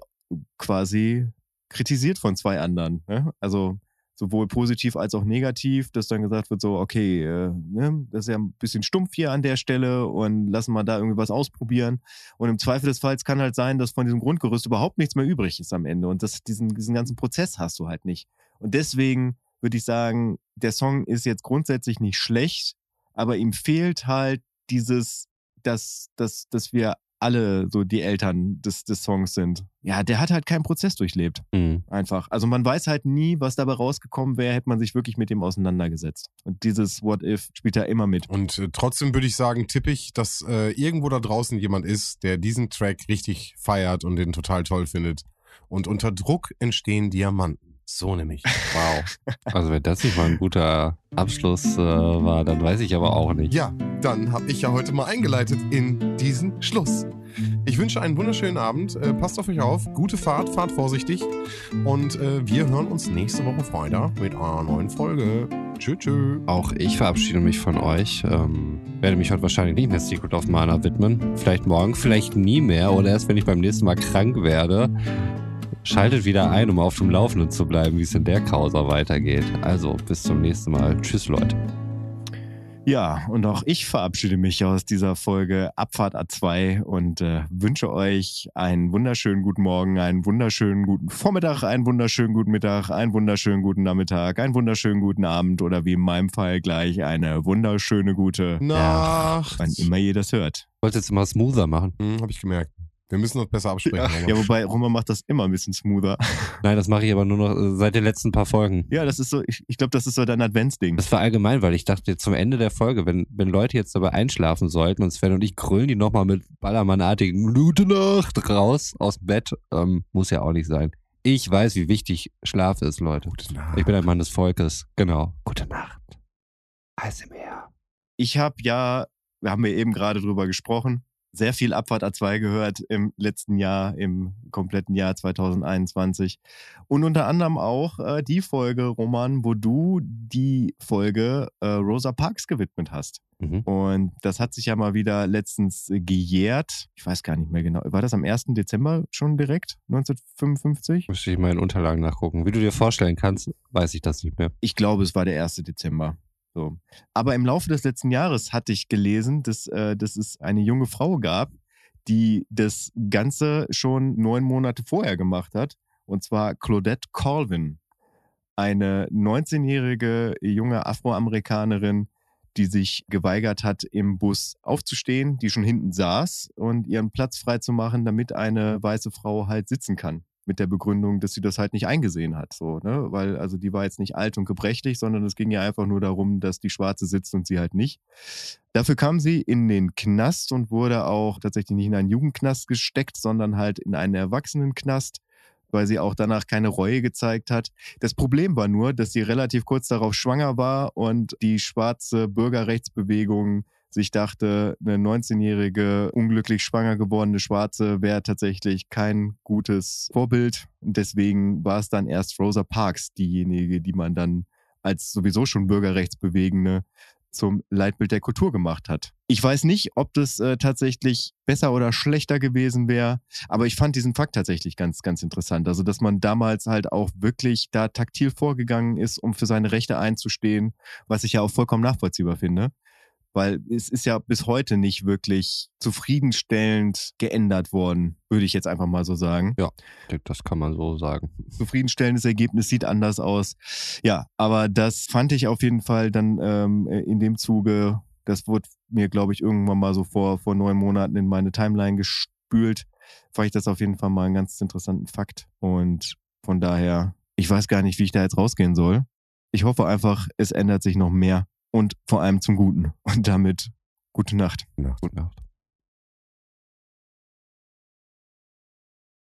Speaker 1: quasi kritisiert von zwei anderen. Ne? Also sowohl positiv als auch negativ, dass dann gesagt wird, so, okay, äh, ne, das ist ja ein bisschen stumpf hier an der Stelle und lassen wir da irgendwie was ausprobieren. Und im Zweifel des Falls kann halt sein, dass von diesem Grundgerüst überhaupt nichts mehr übrig ist am Ende. Und das, diesen, diesen ganzen Prozess hast du halt nicht. Und deswegen würde ich sagen, der Song ist jetzt grundsätzlich nicht schlecht, aber ihm fehlt halt dieses, dass, dass, dass wir alle so die Eltern des, des Songs sind. Ja, der hat halt keinen Prozess durchlebt.
Speaker 5: Mhm.
Speaker 1: Einfach. Also man weiß halt nie, was dabei rausgekommen wäre, hätte man sich wirklich mit dem auseinandergesetzt. Und dieses What If spielt da immer mit.
Speaker 6: Und äh, trotzdem würde ich sagen, tippe ich, dass äh, irgendwo da draußen jemand ist, der diesen Track richtig feiert und den total toll findet. Und unter Druck entstehen Diamanten. So nämlich.
Speaker 5: Wow. [LAUGHS] Also wenn das nicht mal ein guter Abschluss äh, war, dann weiß ich aber auch nicht.
Speaker 6: Ja, dann habe ich ja heute mal eingeleitet in diesen Schluss. Ich wünsche einen wunderschönen Abend. Äh, passt auf euch auf. Gute Fahrt, fahrt vorsichtig. Und äh, wir hören uns nächste Woche Freitag mit einer neuen Folge. Tschö, tschö.
Speaker 5: Auch ich verabschiede mich von euch. Ähm, werde mich heute wahrscheinlich nicht mehr Secret of Mana widmen. Vielleicht morgen, vielleicht nie mehr oder erst, wenn ich beim nächsten Mal krank werde. Schaltet wieder ein, um auf dem Laufenden zu bleiben, wie es in der Causa weitergeht. Also, bis zum nächsten Mal. Tschüss, Leute.
Speaker 1: Ja, und auch ich verabschiede mich aus dieser Folge Abfahrt A2 und äh, wünsche euch einen wunderschönen guten Morgen, einen wunderschönen guten Vormittag, einen wunderschönen guten Mittag, einen wunderschönen guten Nachmittag, einen wunderschönen guten Abend oder wie in meinem Fall gleich eine wunderschöne gute,
Speaker 6: Nacht.
Speaker 1: wann immer ihr das hört.
Speaker 5: Ich wollte jetzt immer smoother machen.
Speaker 6: Hm, habe ich gemerkt. Wir müssen uns besser absprechen. Roman.
Speaker 1: Ja, wobei Roman macht das immer ein bisschen smoother. [LAUGHS]
Speaker 5: Nein, das mache ich aber nur noch äh, seit den letzten paar Folgen.
Speaker 1: Ja, das ist so, ich, ich glaube, das ist so dein Adventsding.
Speaker 5: Das war allgemein, weil ich dachte, zum Ende der Folge, wenn, wenn Leute jetzt dabei einschlafen sollten und Sven und ich grüllen die nochmal mit Ballermann-artigen Gute Nacht raus aus dem Bett, ähm, muss ja auch nicht sein. Ich weiß, wie wichtig Schlaf ist, Leute.
Speaker 1: Gute Nacht.
Speaker 5: Ich bin ein Mann des Volkes. Genau. Gute Nacht. ASMR.
Speaker 1: Ich habe ja, wir haben ja eben gerade drüber gesprochen, sehr viel Abfahrt A2 gehört im letzten Jahr, im kompletten Jahr 2021. Und unter anderem auch äh, die Folge, Roman, wo du die Folge äh, Rosa Parks gewidmet hast.
Speaker 5: Mhm.
Speaker 1: Und das hat sich ja mal wieder letztens äh, gejährt. Ich weiß gar nicht mehr genau. War das am 1. Dezember schon direkt, 1955?
Speaker 5: Müsste ich mal in Unterlagen nachgucken. Wie du dir vorstellen kannst, weiß ich das nicht mehr.
Speaker 1: Ich glaube, es war der 1. Dezember. So. Aber im Laufe des letzten Jahres hatte ich gelesen, dass, äh, dass es eine junge Frau gab, die das Ganze schon neun Monate vorher gemacht hat. Und zwar Claudette Colvin. Eine 19-jährige junge Afroamerikanerin, die sich geweigert hat, im Bus aufzustehen, die schon hinten saß und ihren Platz frei zu machen, damit eine weiße Frau halt sitzen kann mit der Begründung, dass sie das halt nicht eingesehen hat, so, ne, weil also die war jetzt nicht alt und gebrechlich, sondern es ging ja einfach nur darum, dass die Schwarze sitzt und sie halt nicht. Dafür kam sie in den Knast und wurde auch tatsächlich nicht in einen Jugendknast gesteckt, sondern halt in einen Erwachsenenknast, weil sie auch danach keine Reue gezeigt hat. Das Problem war nur, dass sie relativ kurz darauf schwanger war und die schwarze Bürgerrechtsbewegung sich dachte, eine 19-jährige, unglücklich schwanger gewordene Schwarze wäre tatsächlich kein gutes Vorbild. Deswegen war es dann erst Rosa Parks diejenige, die man dann als sowieso schon Bürgerrechtsbewegende zum Leitbild der Kultur gemacht hat. Ich weiß nicht, ob das äh, tatsächlich besser oder schlechter gewesen wäre, aber ich fand diesen Fakt tatsächlich ganz, ganz interessant. Also, dass man damals halt auch wirklich da taktil vorgegangen ist, um für seine Rechte einzustehen, was ich ja auch vollkommen nachvollziehbar finde weil es ist ja bis heute nicht wirklich zufriedenstellend geändert worden, würde ich jetzt einfach mal so sagen.
Speaker 5: Ja, das kann man so sagen.
Speaker 1: Zufriedenstellendes Ergebnis sieht anders aus. Ja, aber das fand ich auf jeden Fall dann ähm, in dem Zuge, das wurde mir, glaube ich, irgendwann mal so vor, vor neun Monaten in meine Timeline gespült, fand ich das auf jeden Fall mal einen ganz interessanten Fakt. Und von daher, ich weiß gar nicht, wie ich da jetzt rausgehen soll. Ich hoffe einfach, es ändert sich noch mehr und vor allem zum Guten. Und damit gute Nacht.
Speaker 5: Nacht. Gute Nacht.